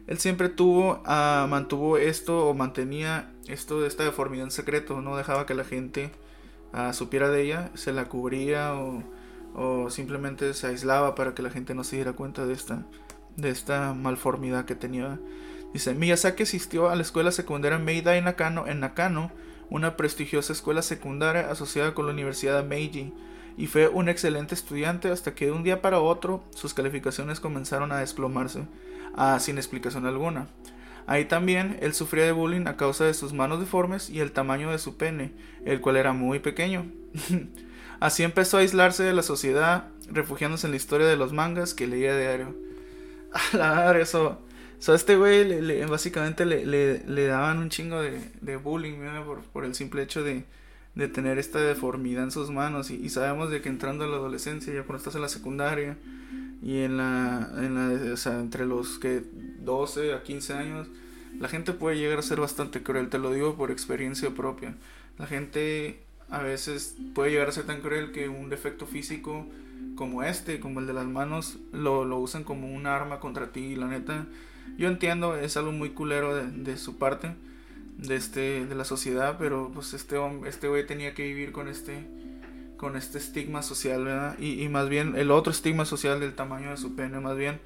Él siempre tuvo, mantuvo esto o mantenía esto de esta deformidad en secreto, no dejaba que la gente supiera de ella, se la cubría o o simplemente se aislaba para que la gente no se diera cuenta de esta, de esta malformidad que tenía. Dice, Miyazaki asistió a la escuela secundaria Meidai Nakano en Nakano, una prestigiosa escuela secundaria asociada con la Universidad de Meiji, y fue un excelente estudiante hasta que de un día para otro sus calificaciones comenzaron a desplomarse, ah, sin explicación alguna. Ahí también él sufría de bullying a causa de sus manos deformes y el tamaño de su pene, el cual era muy pequeño. Así empezó a aislarse de la sociedad, refugiándose en la historia de los mangas que leía diario. A la madre, eso. a este güey le, básicamente le, le, daban un chingo de, de bullying por, por, el simple hecho de, de, tener esta deformidad en sus manos. Y, sabemos de que entrando a la adolescencia, ya cuando estás en la secundaria y en la, en la o sea, entre los que 12 a 15 años, la gente puede llegar a ser bastante cruel, te lo digo por experiencia propia. La gente a veces puede llegar a ser tan cruel que un defecto físico como este, como el de las manos, lo, lo usan como un arma contra ti. Y la neta, yo entiendo, es algo muy culero de, de, su parte, de, este, de la sociedad, pero pues este este güey tenía que vivir con este, con este estigma social, ¿verdad? Y, y más bien el otro estigma social del tamaño de su pene, más bien,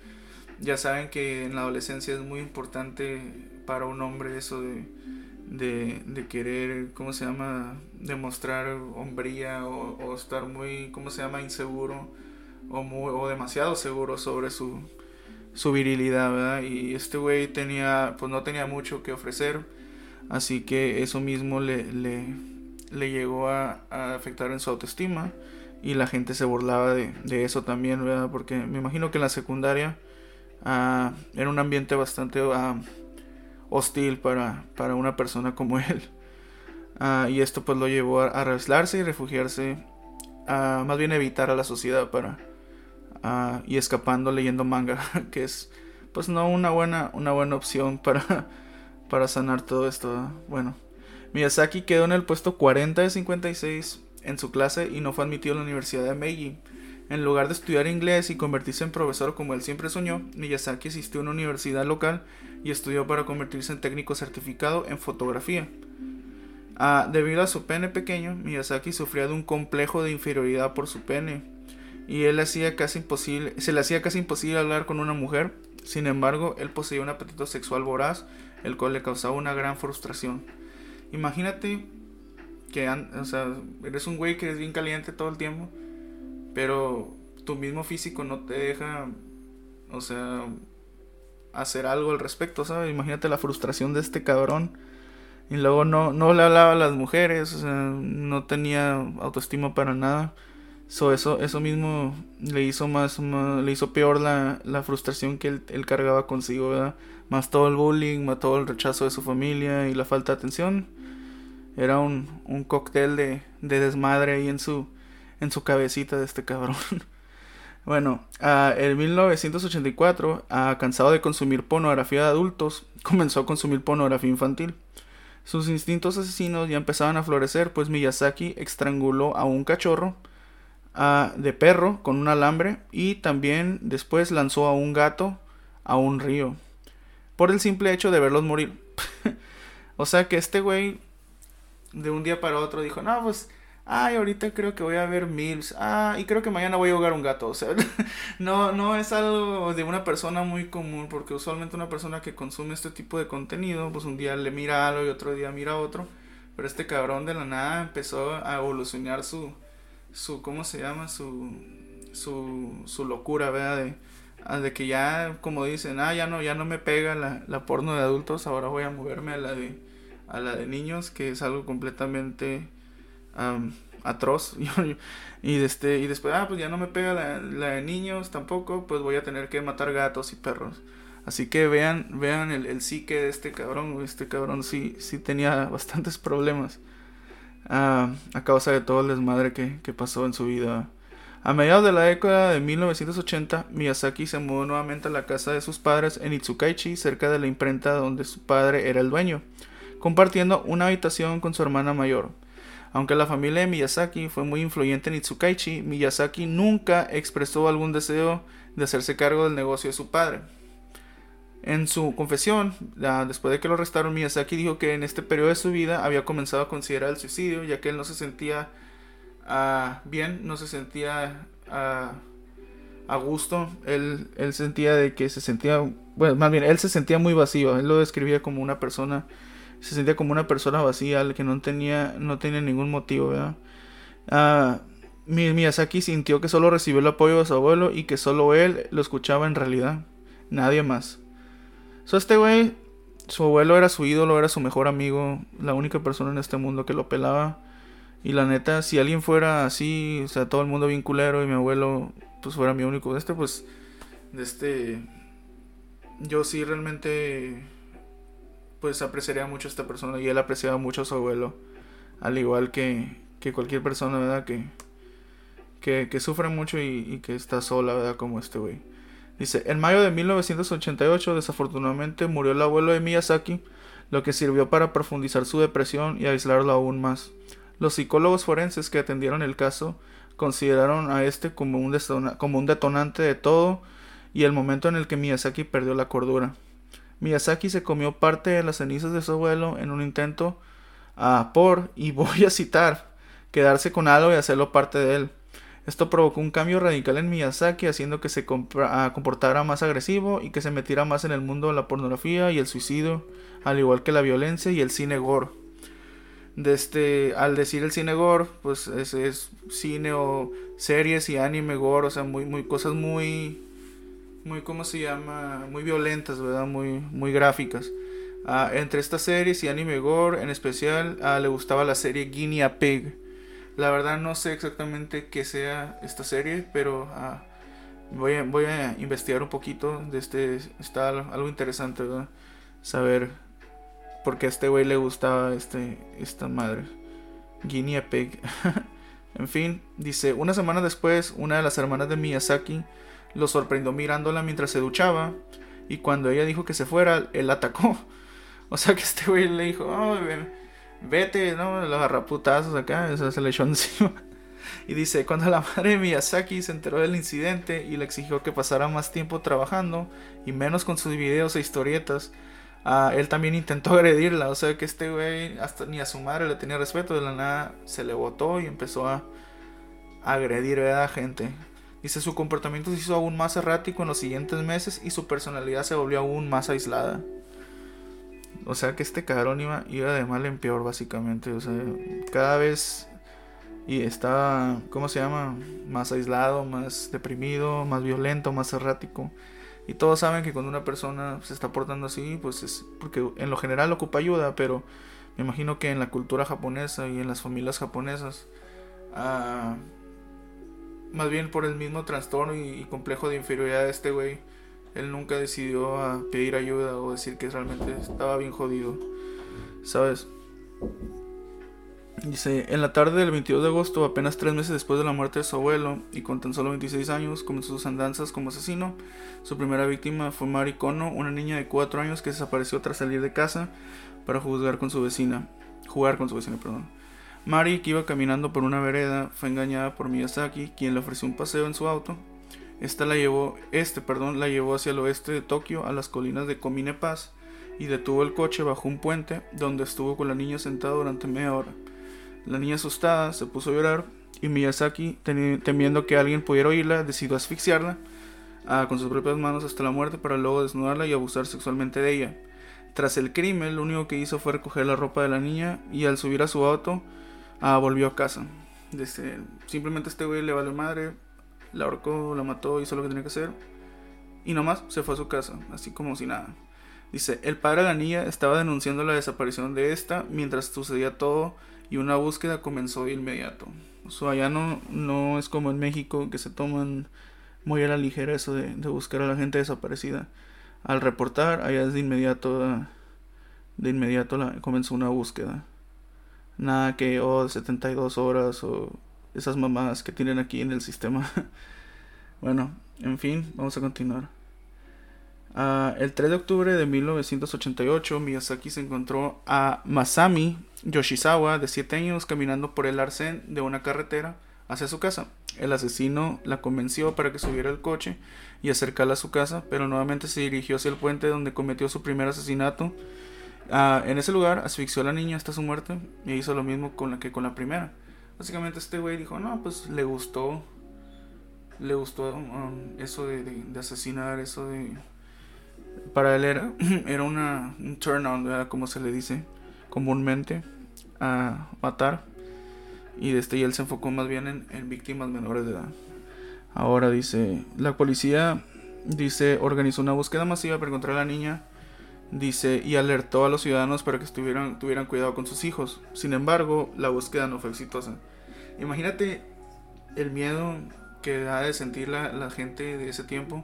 ya saben que en la adolescencia es muy importante para un hombre eso de de, de querer, ¿cómo se llama? Demostrar hombría o, estar muy, ¿cómo se llama? Inseguro o, muy, o demasiado seguro sobre su, su virilidad, ¿verdad? Y este güey tenía, pues no tenía mucho que ofrecer, así que eso mismo le, le, le llegó a, a, afectar en su autoestima y la gente se burlaba de, eso también, ¿verdad? Porque me imagino que en la secundaria uh, era un ambiente bastante... Uh, hostil para, una persona como él. Ah, y esto pues lo llevó a, arraslarse y refugiarse, a más bien evitar a la sociedad para ah, y escapando leyendo manga, que es pues no una buena, una buena opción para, para sanar todo esto. Bueno, Miyazaki quedó en el puesto 40 de 56 en su clase y no fue admitido a la Universidad de Meiji. En lugar de estudiar inglés y convertirse en profesor como él siempre soñó, Miyazaki asistió a una universidad local y estudió para convertirse en técnico certificado en fotografía. Ah, debido a su pene pequeño, Miyazaki sufría de un complejo de inferioridad por su pene y él hacía casi imposible, se le hacía casi imposible hablar con una mujer. Sin embargo, él poseía un apetito sexual voraz, el cual le causaba una gran frustración. Imagínate que, o sea, eres un güey que es bien caliente todo el tiempo pero tu mismo físico no te deja o sea, hacer algo al respecto, ¿sabes? Imagínate la frustración de este cabrón. Y luego no, no le hablaba a las mujeres, o sea, no tenía autoestima para nada. So, eso, eso mismo le hizo más, le hizo peor la, la frustración que él, él, cargaba consigo, ¿verdad? Más todo el bullying, más todo el rechazo de su familia y la falta de atención. Era un, un cóctel de, de desmadre ahí en su, en su cabecita de este cabrón. Bueno, en 1984, cansado de consumir pornografía de adultos, comenzó a consumir pornografía infantil. Sus instintos asesinos ya empezaban a florecer, pues Miyazaki estranguló a un cachorro de perro con un alambre y también después lanzó a un gato a un río. Por el simple hecho de verlos morir. o sea que este güey de un día para otro dijo, no, pues ay, ahorita creo que voy a ver Mills, ah, y creo que mañana voy a jugar un gato, o sea, no, no es algo de una persona muy común, porque usualmente una persona que consume este tipo de contenido, pues un día le mira algo y otro día mira otro, pero este cabrón de la nada empezó a evolucionar su, su, ¿cómo se llama? Su, su, su locura, ¿verdad? De, ah, de que ya, como dicen, ah, ya no, ya no me pega la, la porno de adultos, ahora voy a moverme a la de, a la de niños, que es algo completamente atroz. y, este, y después, ah, pues ya no me pega la, de niños tampoco, pues voy a tener que matar gatos y perros. Así que vean, vean el, el psique de este cabrón. Este cabrón sí, sí tenía bastantes problemas. a causa de todo el desmadre que, que pasó en su vida. A mediados de la década de 1980, Miyazaki se mudó nuevamente a la casa de sus padres en Itsukaichi, cerca de la imprenta donde su padre era el dueño, compartiendo una habitación con su hermana mayor. Aunque la familia de Miyazaki fue muy influyente en Itsukaichi, Miyazaki nunca expresó algún deseo de hacerse cargo del negocio de su padre. En su confesión, después de que lo arrestaron, Miyazaki dijo que en este periodo de su vida había comenzado a considerar el suicidio, ya que él no se sentía ah, bien, no se sentía ah, a gusto. Él, él sentía de que se sentía, bueno, más bien, él se sentía muy vacío. Él lo describía como una persona se sentía como una persona vacía, que no tenía, no tenía ningún motivo, ¿verdad? Ah, Miyazaki sintió que solo recibió el apoyo de su abuelo y que solo él lo escuchaba en realidad, nadie más. So, este güey, su abuelo era su ídolo, era su mejor amigo, la única persona en este mundo que lo pelaba. Y la neta, si alguien fuera así, o sea, todo el mundo bien culero y mi abuelo, pues fuera mi único, este, pues, de este, yo sí realmente pues apreciaría mucho a esta persona y él apreciaba mucho a su abuelo, al igual que, que cualquier persona, ¿verdad? Que, que, que sufre mucho y, que está sola, ¿verdad? Como este güey. Dice, en mayo de 1988 desafortunadamente murió el abuelo de Miyazaki, lo que sirvió para profundizar su depresión y aislarlo aún más. Los psicólogos forenses que atendieron el caso consideraron a este como un, como un detonante de todo y el momento en el que Miyazaki perdió la cordura. Miyazaki se comió parte de las cenizas de su abuelo en un intento a por, y voy a citar, quedarse con algo y hacerlo parte de él. Esto provocó un cambio radical en Miyazaki, haciendo que se comportara más agresivo y que se metiera más en el mundo de la pornografía y el suicidio, al igual que la violencia y el cine gore. De este, al decir el cine gore, pues es, cine o series y anime gore, o sea, muy cosas muy muy, ¿cómo se llama? Muy violentas, ¿verdad? Muy, muy gráficas. Ah, entre estas series y anime gore, en especial, ah, le gustaba la serie Guinea Pig. La verdad no sé exactamente qué sea esta serie, pero ah, voy, a, voy a investigar un poquito de este. Está algo interesante, ¿verdad? Saber por qué a este güey le gustaba este, esta madre. Guinea Pig. en fin, dice, una semana después, una de las hermanas de Miyazaki lo sorprendió mirándola mientras se duchaba. Y cuando ella dijo que se fuera, él atacó. O sea que este güey le dijo, oh, vete, ¿no? Los agarraputazos acá, eso se le echó encima. Y dice, cuando la madre de Miyazaki se enteró del incidente y le exigió que pasara más tiempo trabajando y menos con sus videos e historietas, ah, él también intentó agredirla. O sea que este güey hasta ni a su madre le tenía respeto, de la nada se le botó y empezó a agredir a gente. Dice, su comportamiento se hizo aún más errático en los siguientes meses y su personalidad se volvió aún más aislada. O sea que este cabrón iba, de mal en peor, básicamente. O sea, cada vez y estaba, ¿cómo se llama? Más aislado, más deprimido, más violento, más errático. Y todos saben que cuando una persona se está portando así, pues es porque en lo general ocupa ayuda, pero me imagino que en la cultura japonesa y en las familias japonesas, ah, más bien por el mismo trastorno y, complejo de inferioridad de este güey, él nunca decidió a pedir ayuda o decir que realmente estaba bien jodido, ¿sabes? Dice, en la tarde del 22 de agosto, apenas tres meses después de la muerte de su abuelo, y con tan solo 26 años, comenzó sus andanzas como asesino. Su primera víctima fue Mari Kono, una niña de 4 años que desapareció tras salir de casa para jugar con su vecina. Jugar con su vecina, perdón. Mari, que iba caminando por una vereda, fue engañada por Miyazaki, quien le ofreció un paseo en su auto. Esta la llevó, este, perdón, la llevó hacia el oeste de Tokio, a las colinas de Komine Pass, y detuvo el coche bajo un puente, donde estuvo con la niña sentada durante media hora. La niña asustada se puso a llorar y Miyazaki, temiendo que alguien pudiera oírla, decidió asfixiarla ah, con sus propias manos hasta la muerte para luego desnudarla y abusar sexualmente de ella. Tras el crimen, lo único que hizo fue recoger la ropa de la niña y al subir a su auto ah, volvió a casa. Desde, simplemente este güey le valió madre, la ahorcó, la mató, hizo lo que tenía que hacer y nomás se fue a su casa, así como si nada. Dice, el padre de la niña estaba denunciando la desaparición de esta mientras sucedía todo y una búsqueda comenzó de inmediato. O allá no, no es como en México que se toman muy a la ligera eso de, buscar a la gente desaparecida. Al reportar, allá es de inmediato, de inmediato la, comenzó una búsqueda. Nada que, oh, 72 horas o esas mamadas que tienen aquí en el sistema. bueno, en fin, vamos a continuar. Ah, el 3 de octubre de 1988, Miyazaki se encontró a Masami Yoshizawa, de 7 años, caminando por el arcén de una carretera hacia su casa. El asesino la convenció para que subiera al coche y acercarla a su casa, pero nuevamente se dirigió hacia el puente donde cometió su primer asesinato. Ah, en ese lugar asfixió a la niña hasta su muerte y hizo lo mismo con la que con la primera. Básicamente este güey dijo, no, pues le gustó, le gustó um, eso de asesinar, eso de para él era, era una, un turn on, como se le dice comúnmente, a matar. Y, este, y él se enfocó más bien en, víctimas menores de edad. Ahora dice, la policía dice, organizó una búsqueda masiva para encontrar a la niña. Dice, y alertó a los ciudadanos para que estuvieran, tuvieran cuidado con sus hijos. Sin embargo, la búsqueda no fue exitosa. Imagínate el miedo que ha de sentir la, la gente de ese tiempo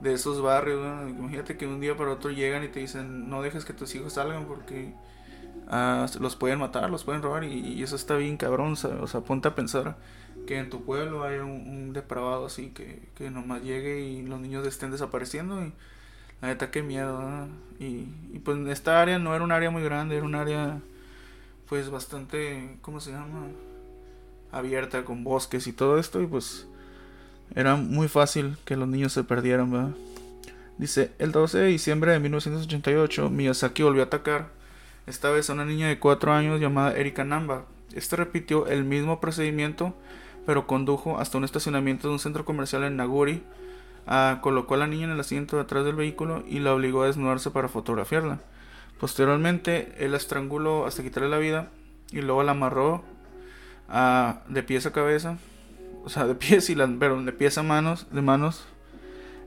de esos barrios. Imagínate que un día para otro llegan y te dicen, no dejes que tus hijos salgan porque ah, los pueden matar, los pueden robar y, eso está bien cabrón. O sea, ponte a pensar que en tu pueblo hay un, depravado así que, que, nomás llegue y los niños estén desapareciendo y la neta miedo. Y, y pues esta área no era un área muy grande, era un área pues bastante, ¿cómo se llama? abierta con bosques y todo esto y pues era muy fácil que los niños se perdieran, ¿verdad? Dice, el 12 de diciembre de 1988, Miyazaki volvió a atacar, esta vez a una niña de 4 años llamada Erika Namba. Este repitió el mismo procedimiento, pero condujo hasta un estacionamiento de un centro comercial en Naguri, ah, colocó a la niña en el asiento de atrás del vehículo y la obligó a desnudarse para fotografiarla. Posteriormente, él la estranguló hasta quitarle la vida y luego la amarró ah, de pies a cabeza o sea, de pies y pero de pies a manos, de manos,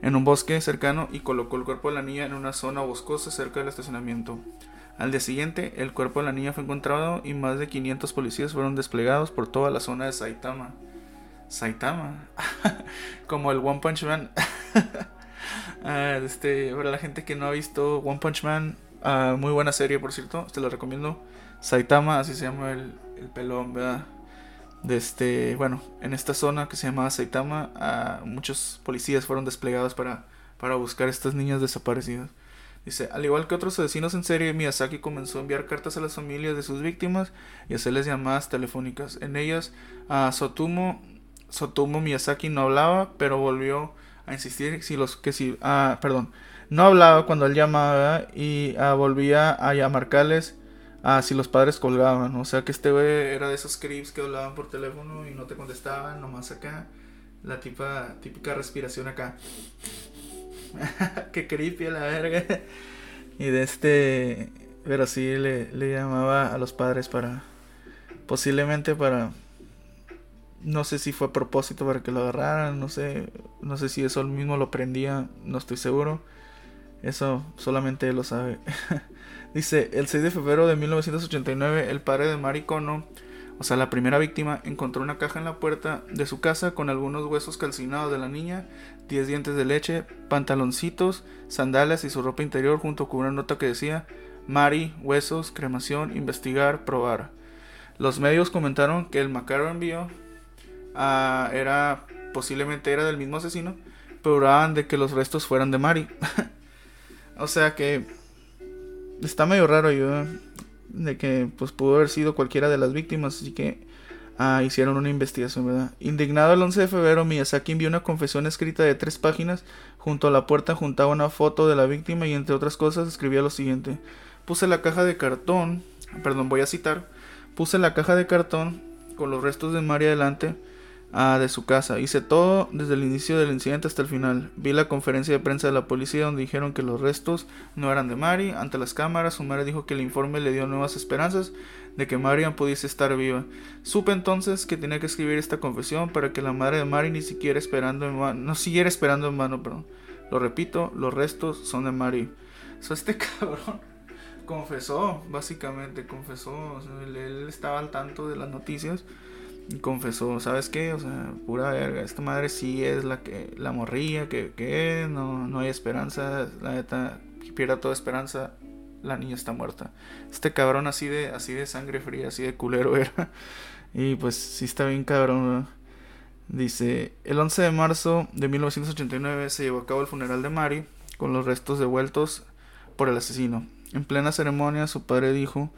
en un bosque cercano y colocó el cuerpo de la niña en una zona boscosa cerca del estacionamiento. Al día siguiente, el cuerpo de la niña fue encontrado y más de 500 policías fueron desplegados por toda la zona de Saitama. Saitama, como el One Punch Man. Ah, este, para la gente que no ha visto One Punch Man, ah, muy buena serie por cierto, te lo recomiendo. Saitama, así se llama el, el pelón, ¿verdad? de este, bueno, en esta zona que se llamaba Saitama, muchos policías fueron desplegados para, para buscar a estas niñas desaparecidas. Dice, al igual que otros asesinos en serie, Miyazaki comenzó a enviar cartas a las familias de sus víctimas y hacerles llamadas telefónicas. En ellas, a Sotumo, Sotumo Miyazaki no hablaba, pero volvió a insistir si los que si, ah, perdón, no hablaba cuando él llamaba y ah, volvía a marcarles Ah, si los padres colgaban. O sea que este güey era de esos creeps que hablaban por teléfono y no te contestaban, nomás acá. La tipa, típica respiración acá. Qué creepy a la verga. y de este. Pero sí le, le llamaba a los padres para. Posiblemente para. No sé si fue a propósito para que lo agarraran, no sé, no sé si eso mismo lo prendía, no estoy seguro. Eso solamente él lo sabe. Dice, el 6 de febrero de 1989, el padre de Maricono, o sea, la primera víctima, encontró una caja en la puerta de su casa con algunos huesos calcinados de la niña, 10 dientes de leche, pantaloncitos, sandalias y su ropa interior junto con una nota que decía, Mari, huesos, cremación, investigar, probar. Los medios comentaron que el macaro envío ah, era posiblemente era del mismo asesino, pero de que los restos fueran de Mari. o sea que está medio raro yo de que pues pudo haber sido cualquiera de las víctimas, así que ah, hicieron una investigación, ¿verdad? Indignado el 11 de febrero, Miyazaki envió una confesión escrita de tres páginas. Junto a la puerta juntaba una foto de la víctima y entre otras cosas escribía lo siguiente. Puse la caja de cartón, perdón, voy a citar. Puse la caja de cartón con los restos de María delante Ah, de su casa. Hice todo desde el inicio del incidente hasta el final. Vi la conferencia de prensa de la policía donde dijeron que los restos no eran de Mari. Ante las cámaras, su madre dijo que el informe le dio nuevas esperanzas de que Marian pudiese estar viva. Supe entonces que tenía que escribir esta confesión para que la madre de Mari ni siquiera esperando en mano, no siguiera esperando en mano, perdón. Lo repito, los restos son de Mari. So, este cabrón confesó, básicamente confesó. él estaba al tanto de las noticias confesó, ¿sabes qué? O sea, pura verga, esta madre sí es la que la morría, que, que no, no hay esperanza, la neta, pierda toda esperanza, la niña está muerta. Este cabrón así de, así de sangre fría, así de culero era. Y pues sí está bien cabrón. Dice, el 11 de marzo de 1989 se llevó a cabo el funeral de Mari con los restos devueltos por el asesino. En plena ceremonia su padre dijo,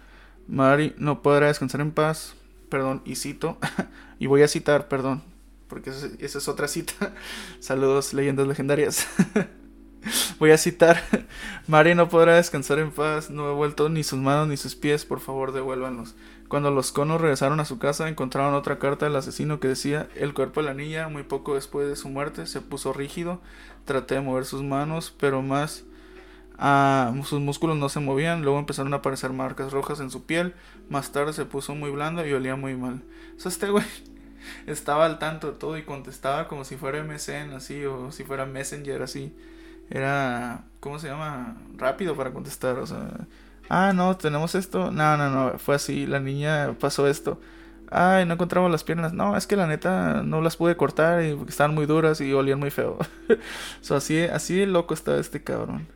Mari no podrá descansar en paz perdón, y cito, y voy a citar, perdón, porque esa es otra cita. Saludos, leyendas legendarias. voy a citar, Mari no podrá descansar en paz, no he vuelto ni sus manos ni sus pies, por favor devuélvanlos. Cuando los conos regresaron a su casa, encontraron otra carta del asesino que decía, el cuerpo de la niña, muy poco después de su muerte, se puso rígido, traté de mover sus manos, pero más Ah, sus músculos no se movían, luego empezaron a aparecer marcas rojas en su piel, más tarde se puso muy blando y olía muy mal. O sea, este güey estaba al tanto de todo y contestaba como si fuera MSN así o si fuera Messenger así. Era, ¿cómo se llama? Rápido para contestar, o sea, ah, no, tenemos esto. No, no, no, fue así, la niña pasó esto. Ay, no encontramos las piernas. No, es que la neta no las pude cortar y estaban muy duras y olían muy feo. o sea, así, así de loco estaba este cabrón.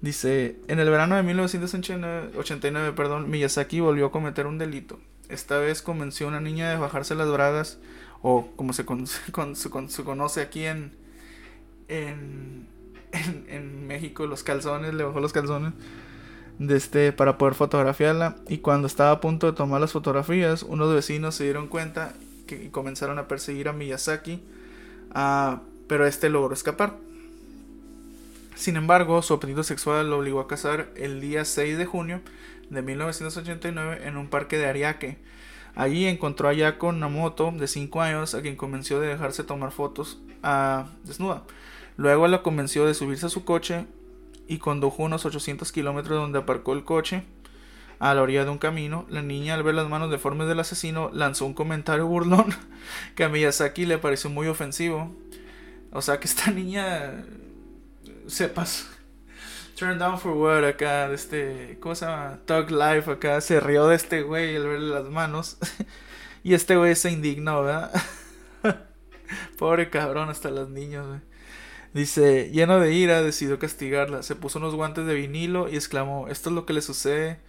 Dice, en el verano de 1989, perdón, Miyazaki volvió a cometer un delito. Esta vez convenció a una niña de bajarse las bragas, o como se, conoce aquí en, en, en, México, los calzones, le bajó los calzones de este, para poder fotografiarla. Y cuando estaba a punto de tomar las fotografías, unos vecinos se dieron cuenta que, y comenzaron a perseguir a Miyazaki, ah, pero este logró escapar. Sin embargo, su apetito sexual lo obligó a casar el día 6 de junio de 1989 en un parque de Ariake. Allí encontró a Yako Namoto, de 5 años, a quien convenció de dejarse tomar fotos a desnuda. Luego la convenció de subirse a su coche y condujo unos 800 kilómetros donde aparcó el coche a la orilla de un camino. La niña, al ver las manos deformes del asesino, lanzó un comentario burlón que a Miyazaki le pareció muy ofensivo. O sea que esta niña sepas. Turn down for what acá, de este, ¿cómo se? Talk Life acá, se rió de este güey al verle las manos. y este güey se indignó, ¿verdad? Pobre cabrón, hasta los niños, güey. Dice, lleno de ira, decidió castigarla. Se puso unos guantes de vinilo y exclamó, esto es lo que le sucede.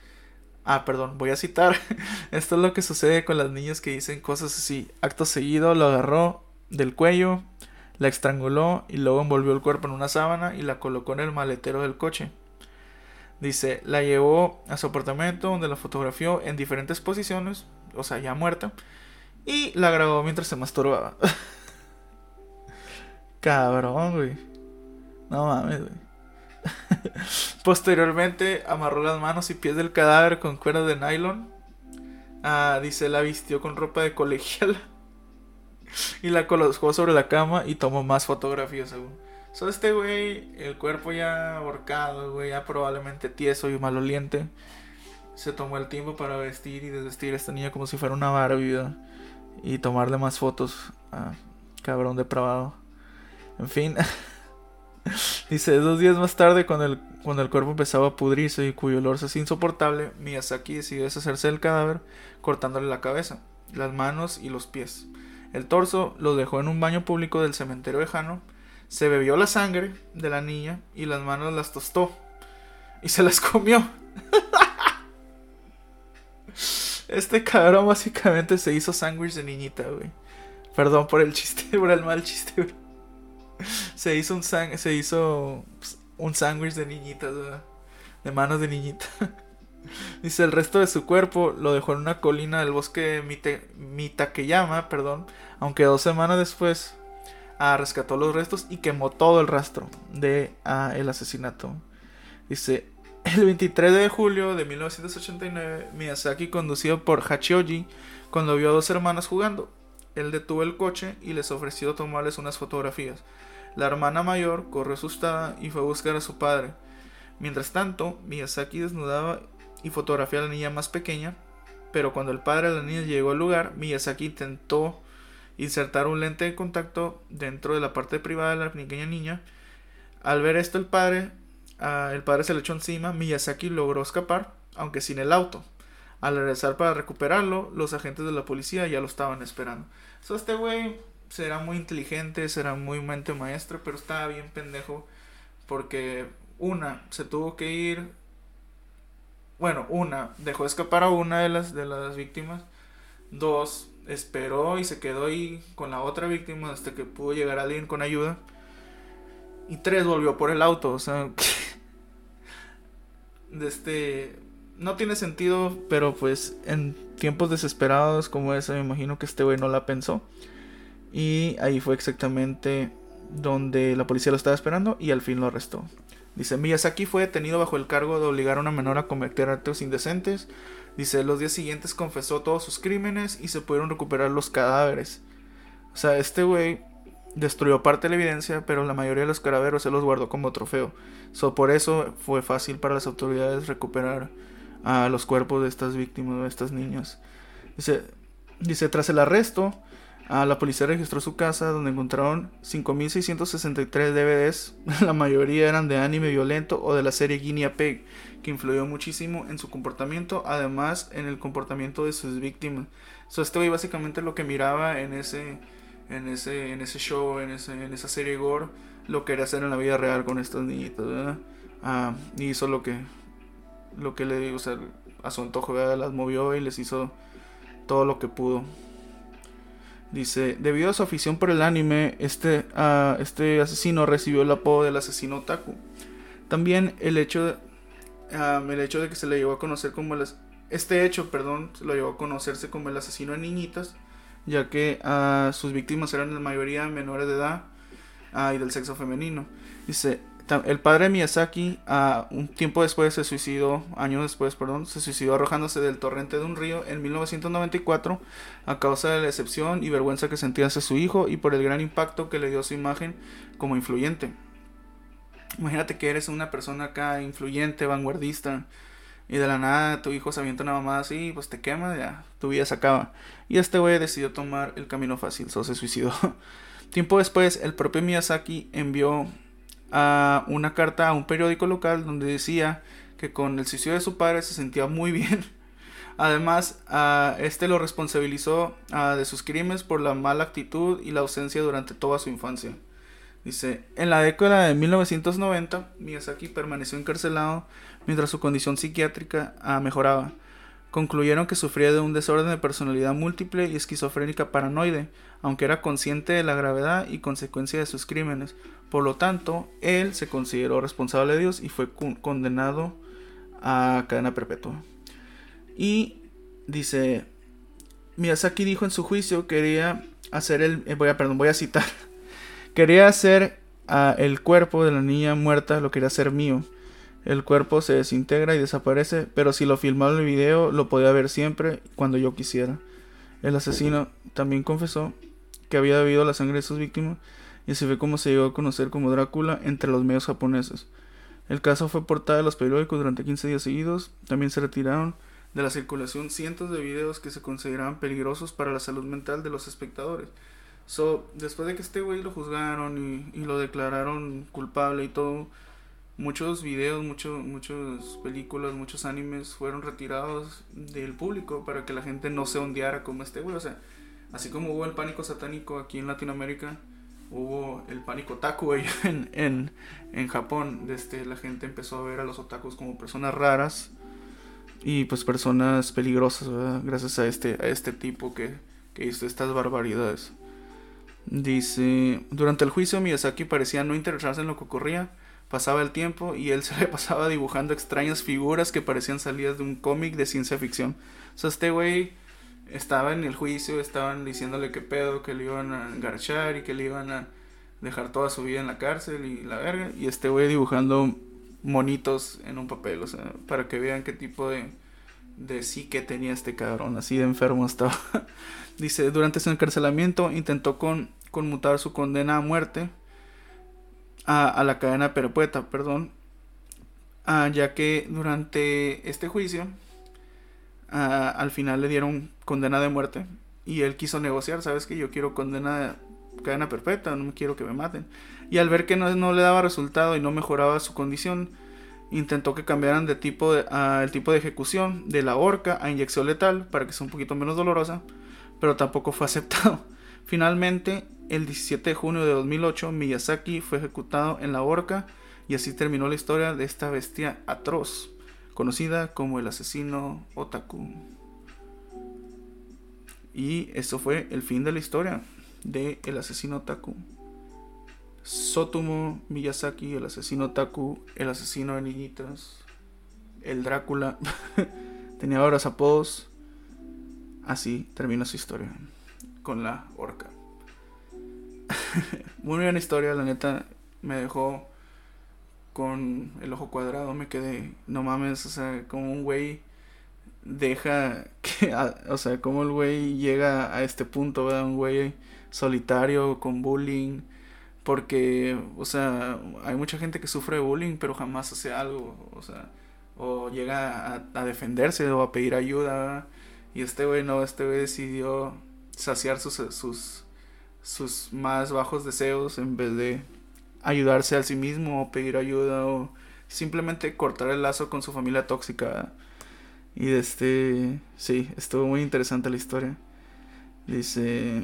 Ah, perdón, voy a citar. esto es lo que sucede con las niñas que dicen cosas así. Acto seguido lo agarró del cuello, la estranguló y luego envolvió el cuerpo en una sábana y la colocó en el maletero del coche. Dice, la llevó a su apartamento donde la fotografió en diferentes posiciones, o sea, ya muerta, y la grabó mientras se masturbaba. Cabrón, güey. No mames, güey. Posteriormente amarró las manos y pies del cadáver con cuerdas de nylon. Ah, dice, la vistió con ropa de colegial y la colocó sobre la cama y tomó más fotografías, según. So, este güey, el cuerpo ya ahorcado, güey, ya probablemente tieso y maloliente. Se tomó el tiempo para vestir y desvestir a esta niña como si fuera una Barbie. y tomarle más fotos cabrón depravado. En fin. Dice, dos días más tarde, cuando el, cuando el cuerpo empezaba a pudrirse y cuyo olor se hacía insoportable, Miyazaki decidió deshacerse del cadáver cortándole la cabeza, las manos y los pies. El torso lo dejó en un baño público del cementerio lejano, se bebió la sangre de la niña y las manos las tostó y se las comió. Este cabrón básicamente se hizo sándwich de niñita, güey. Perdón por el chiste, por el mal chiste, güey. Se hizo un se hizo pues, un sándwich de niñitas, De manos de niñita. Dice, el resto de su cuerpo lo dejó en una colina del bosque Mite, Mitakeyama, perdón. Aunque dos semanas después ah, rescató los restos y quemó todo el rastro de ah, el asesinato. Dice, el 23 de julio de 1989, Miyazaki, conducido por Hachioji, cuando vio a dos hermanas jugando, él detuvo el coche y les ofreció tomarles unas fotografías. La hermana mayor corrió asustada y fue a buscar a su padre. Mientras tanto, Miyazaki desnudaba y fotografiaba a la niña más pequeña, pero cuando el padre de la niña llegó al lugar, Miyazaki intentó insertar un lente de contacto dentro de la parte privada de la pequeña niña. Al ver esto, el padre Ah, el padre se le echó encima, Miyazaki logró escapar, aunque sin el auto. Al regresar para recuperarlo, los agentes de la policía ya lo estaban esperando. So, este güey será muy inteligente, será muy mente maestra, pero estaba bien pendejo porque una, se tuvo que ir. Bueno, una, dejó escapar a una de las, de las víctimas. Dos, esperó y se quedó ahí con la otra víctima hasta que pudo llegar alguien con ayuda. Y tres, volvió por el auto. O sea, este no tiene sentido, pero pues en tiempos desesperados como ese me imagino que este güey no la pensó. Y ahí fue exactamente donde la policía lo estaba esperando y al fin lo arrestó. Dice, Miyazaki fue detenido bajo el cargo de obligar a una menor a cometer actos indecentes. Dice, los días siguientes confesó todos sus crímenes y se pudieron recuperar los cadáveres. O sea, este güey destruyó parte de la evidencia, pero la mayoría de los caraveros se los guardó como trofeo. So, por eso fue fácil para las autoridades recuperar a los cuerpos de estas víctimas, de estas niñas. Dice, dice tras el arresto, a la policía registró su casa donde encontraron 5.663 DVDs. La mayoría eran de anime violento o de la serie Guinea Pig, que influyó muchísimo en su comportamiento, además en el comportamiento de sus víctimas. So, esto básicamente lo que miraba en ese en ese, en ese show, en, ese, en esa serie Gore, lo quería hacer en la vida real con estas niñitas, ¿verdad? Ah, y hizo lo que, lo que le digo, sea, a su antojo, las movió y les hizo todo lo que pudo. Dice, debido a su afición por el anime, este, uh, este asesino recibió el apodo del asesino otaku. También el hecho de, el hecho de que se le llevó a conocer como el, este hecho, perdón, se lo llevó a conocerse como el asesino de niñitas ya que uh, sus víctimas eran la mayoría menores de edad y del sexo femenino. Dice, el padre Miyazaki, un tiempo después se suicidó, años después, perdón, se suicidó arrojándose del torrente de un río en 1994 a causa de la decepción y vergüenza que sentía hacia su hijo y por el gran impacto que le dio su imagen como influyente. Imagínate que eres una persona acá influyente, vanguardista, y de la nada tu hijo se avienta una mamada así, pues te quema, ya, tu vida se acaba. Y este güey decidió tomar el camino fácil, solo se suicidó. Tiempo después, el propio Miyazaki envió a una carta a un periódico local donde decía que con el suicidio de su padre se sentía muy bien. Además, este lo responsabilizó de sus crímenes por la mala actitud y la ausencia durante toda su infancia. Dice, en la década de 1990, Miyazaki permaneció encarcelado mientras su condición psiquiátrica ah, mejoraba. Concluyeron que sufría de un desorden de personalidad múltiple y esquizofrénica paranoide, aunque era consciente de la gravedad y consecuencia de sus crímenes. Por lo tanto, él se consideró responsable de Dios y fue condenado a cadena perpetua. Y dice, Miyazaki dijo en su juicio quería hacer el, eh, voy a, perdón, voy a citar, quería hacer ah, el cuerpo de la niña muerta, lo quería hacer mío. El cuerpo se desintegra y desaparece, pero si lo filmaba en el video lo podía ver siempre cuando yo quisiera. El asesino también confesó que había bebido la sangre de sus víctimas y se ve cómo se llegó a conocer como Drácula entre los medios japoneses. El caso fue portada en los periódicos durante 15 días seguidos, también se retiraron de la circulación cientos de videos que se consideraban peligrosos para la salud mental de los espectadores. So, después de que este güey lo juzgaron y, lo declararon culpable y todo, muchos videos, muchos, muchas películas, muchos animes fueron retirados del público para que la gente no se ondeara como este güey. O sea, así como hubo el pánico satánico aquí en Latinoamérica, hubo el pánico otaku en, en, en Japón. Desde la gente empezó a ver a los otakus como personas raras y pues personas peligrosas, gracias a este, a este tipo que, que hizo estas barbaridades. Dice, durante el juicio Miyazaki parecía no interesarse en lo que ocurría. Pasaba el tiempo y él se le pasaba dibujando extrañas figuras que parecían salidas de un cómic de ciencia ficción. O sea, este güey estaba en el juicio, estaban diciéndole que pedo, que le iban a engarchar y que le iban a dejar toda su vida en la cárcel y la verga. Y este güey dibujando monitos en un papel, o sea, para que vean qué tipo de, de psique tenía este cabrón, así de enfermo estaba. Dice, durante su encarcelamiento intentó con, conmutar su condena a muerte a, a la cadena perpetua, perdón, ah, ya que durante este juicio al final le dieron condena de muerte y él quiso negociar, sabes que yo quiero condena cadena perpetua, no quiero que me maten. Y al ver que no, no le daba resultado y no mejoraba su condición, intentó que cambiaran de tipo de, el tipo de ejecución de la horca a inyección letal para que sea un poquito menos dolorosa, pero tampoco fue aceptado. Finalmente, el 17 de junio de 2008, Miyazaki fue ejecutado en la horca y así terminó la historia de esta bestia atroz, conocida como el asesino Otaku. Y eso fue el fin de la historia de El asesino Taku. Sotomo Miyazaki, el asesino Taku, el asesino de niñitas, el Drácula. Tenía varios apodos. Así termina su historia. Con la orca. Muy buena historia, la neta. Me dejó con el ojo cuadrado. Me quedé, no mames, o sea, como un güey deja que, o sea, como el güey llega a este punto, ¿verdad? Un güey solitario, con bullying, porque, o sea, hay mucha gente que sufre bullying, pero jamás hace algo, o sea, o llega a, defenderse o a pedir ayuda, y este güey no, este güey decidió saciar sus, sus, sus más bajos deseos en vez de ayudarse a sí mismo o pedir ayuda o simplemente cortar el lazo con su familia tóxica. Y este, sí, estuvo muy interesante la historia. Dice,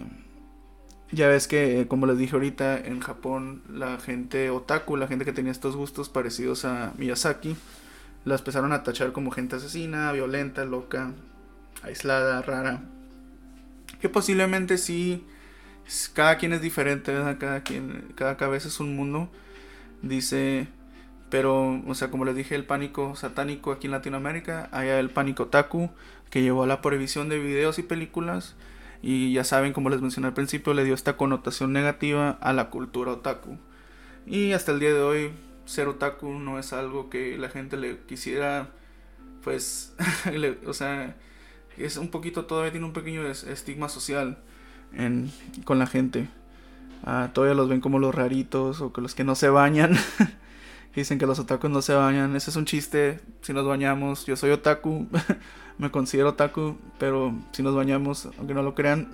ya ves que, como les dije ahorita, en Japón la gente otaku, la gente que tenía estos gustos parecidos a Miyazaki, las empezaron a tachar como gente asesina, violenta, loca, aislada, rara. Que posiblemente sí, cada quien es diferente, Cada quien, cada cabeza es un mundo. Dice, pero, o sea, como les dije, el pánico satánico aquí en Latinoamérica, hay el pánico otaku, que llevó a la prohibición de videos y películas y ya saben, como les mencioné al principio, le dio esta connotación negativa a la cultura otaku. Y hasta el día de hoy, ser otaku no es algo que la gente le quisiera, pues, o sea, es un poquito, todavía tiene un pequeño estigma social con la gente. Ah, todavía los ven como los raritos o que los que no se bañan. Dicen que los otakus no se bañan. Ese es un chiste. Si nos bañamos, yo soy otaku. me considero otaku, pero si nos bañamos, aunque no lo crean.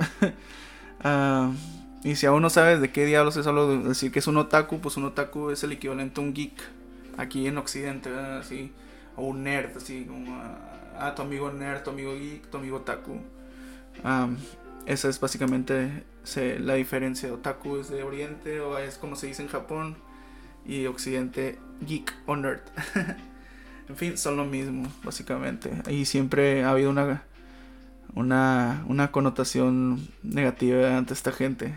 uh, y si aún no sabes de qué diablos es solo decir que es un otaku, pues un otaku es el equivalente a un geek aquí en Occidente, así, o un nerd, así como ah, tu amigo nerd, tu amigo geek, tu amigo otaku. Esa es básicamente la diferencia. Otaku es de Oriente o es como se dice en Japón y Occidente geek o nerd. En fin, son lo mismo, básicamente. Y siempre ha habido una, una, una connotación negativa ante esta gente.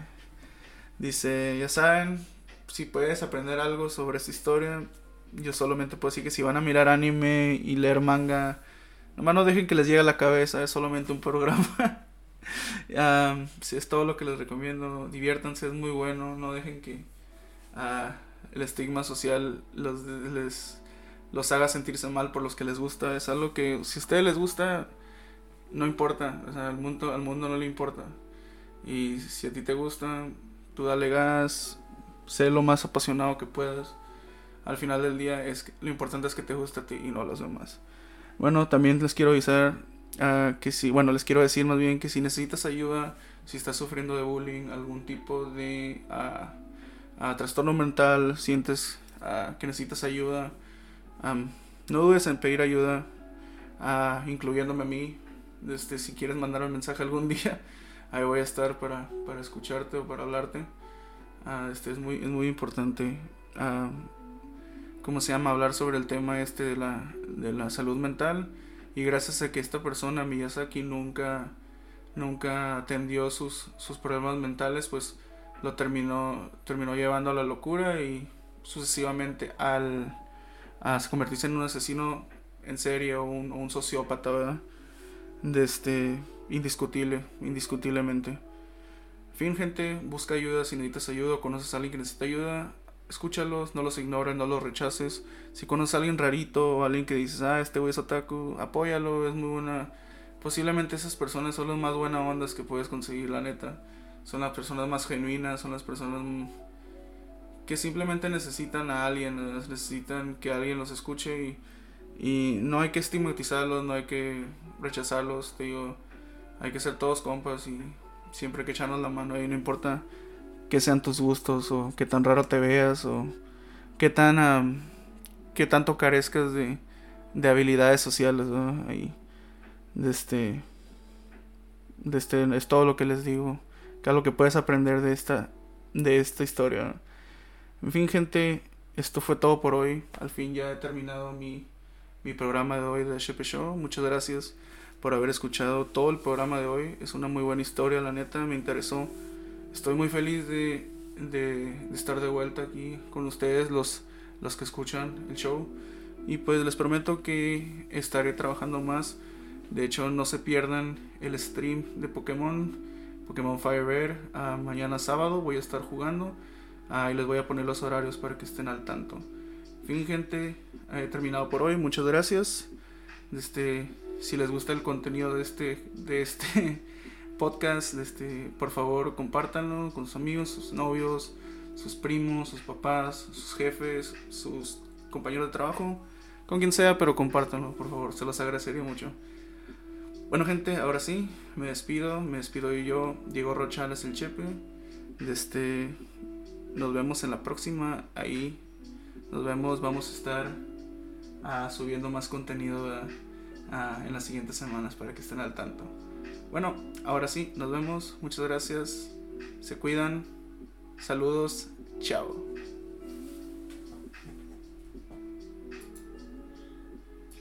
Dice, ya saben, si puedes aprender algo sobre esta historia, yo solamente puedo decir que si van a mirar anime y leer manga, nomás no dejen que les llegue a la cabeza, es solamente un programa. si es todo lo que les recomiendo, diviértanse, es muy bueno, no dejen que uh, el estigma social los, les los haga sentirse mal por los que les gusta. Es algo que si a ustedes les gusta, no importa. O sea, al mundo, al mundo no le importa. Y si a ti te gusta, tú dale gas, sé lo más apasionado que puedas. Al final del día es lo importante es que te guste a ti y no a los demás. Bueno, también les quiero avisar ah, que si, bueno, les quiero decir más bien que si necesitas ayuda, si estás sufriendo de bullying, algún tipo de ah, trastorno mental, sientes que necesitas ayuda, no dudes en pedir ayuda, incluyéndome a mí. Este, si quieres mandar un mensaje algún día, ahí voy a estar para, para escucharte o para hablarte. este es muy, es muy importante. ¿Cómo se llama? Hablar sobre el tema este de la, de la salud mental. Y gracias a que esta persona, Miyazaki, nunca, nunca atendió sus, sus problemas mentales, pues lo terminó, terminó llevando a la locura y sucesivamente al a convertirse en un asesino en serie o un, sociópata, ¿verdad? De este, indiscutible, indiscutiblemente. Fin, gente, busca ayuda si necesitas ayuda o conoces a alguien que necesita ayuda. Escúchalos, no los ignores, no los rechaces. Si conoces a alguien rarito o alguien que dices, ah, este güey es otaku, apóyalo, es muy buena. Posiblemente esas personas son las más buenas ondas que puedes conseguir, la neta. Son las personas más genuinas, son las personas que simplemente necesitan a alguien, necesitan que alguien los escuche y, y no hay que estigmatizarlos, no hay que rechazarlos, te digo, hay que ser todos compas y siempre hay que echarnos la mano y no importa que sean tus gustos o que tan raro te veas o qué tan qué tanto carezcas de, de habilidades sociales ¿no? Ahí, de este este es todo lo que les digo que es lo que puedes aprender de esta de esta historia en fin gente esto fue todo por hoy al fin ya he terminado mi, mi programa de hoy de Shepe Show muchas gracias por haber escuchado todo el programa de hoy. Es una muy buena historia, la neta, me interesó. Estoy muy feliz de, de, estar de vuelta aquí con ustedes, los, los que escuchan el show. Y pues les prometo que estaré trabajando más. De hecho, no se pierdan el stream de Pokémon, Pokémon Fire Red. Ah, mañana sábado voy a estar jugando. Uh, les voy a poner los horarios para que estén al tanto. Fin, gente, he terminado por hoy. Muchas gracias. Este, si les gusta el contenido de este, de este podcast, este, por favor compártanlo con sus amigos, sus novios, sus primos, sus papás, sus jefes, sus compañeros de trabajo, con quien sea, pero compártanlo, por favor, se los agradecería mucho. Bueno gente, ahora sí, me despido, me despido yo, Diego Rochales el Chepe. Este, nos vemos en la próxima, ahí nos vemos, vamos a estar ah, subiendo más contenido. Ah, en las siguientes semanas para que estén al tanto. Bueno, ahora sí, nos vemos. Muchas gracias. Se cuidan. Saludos. Chao.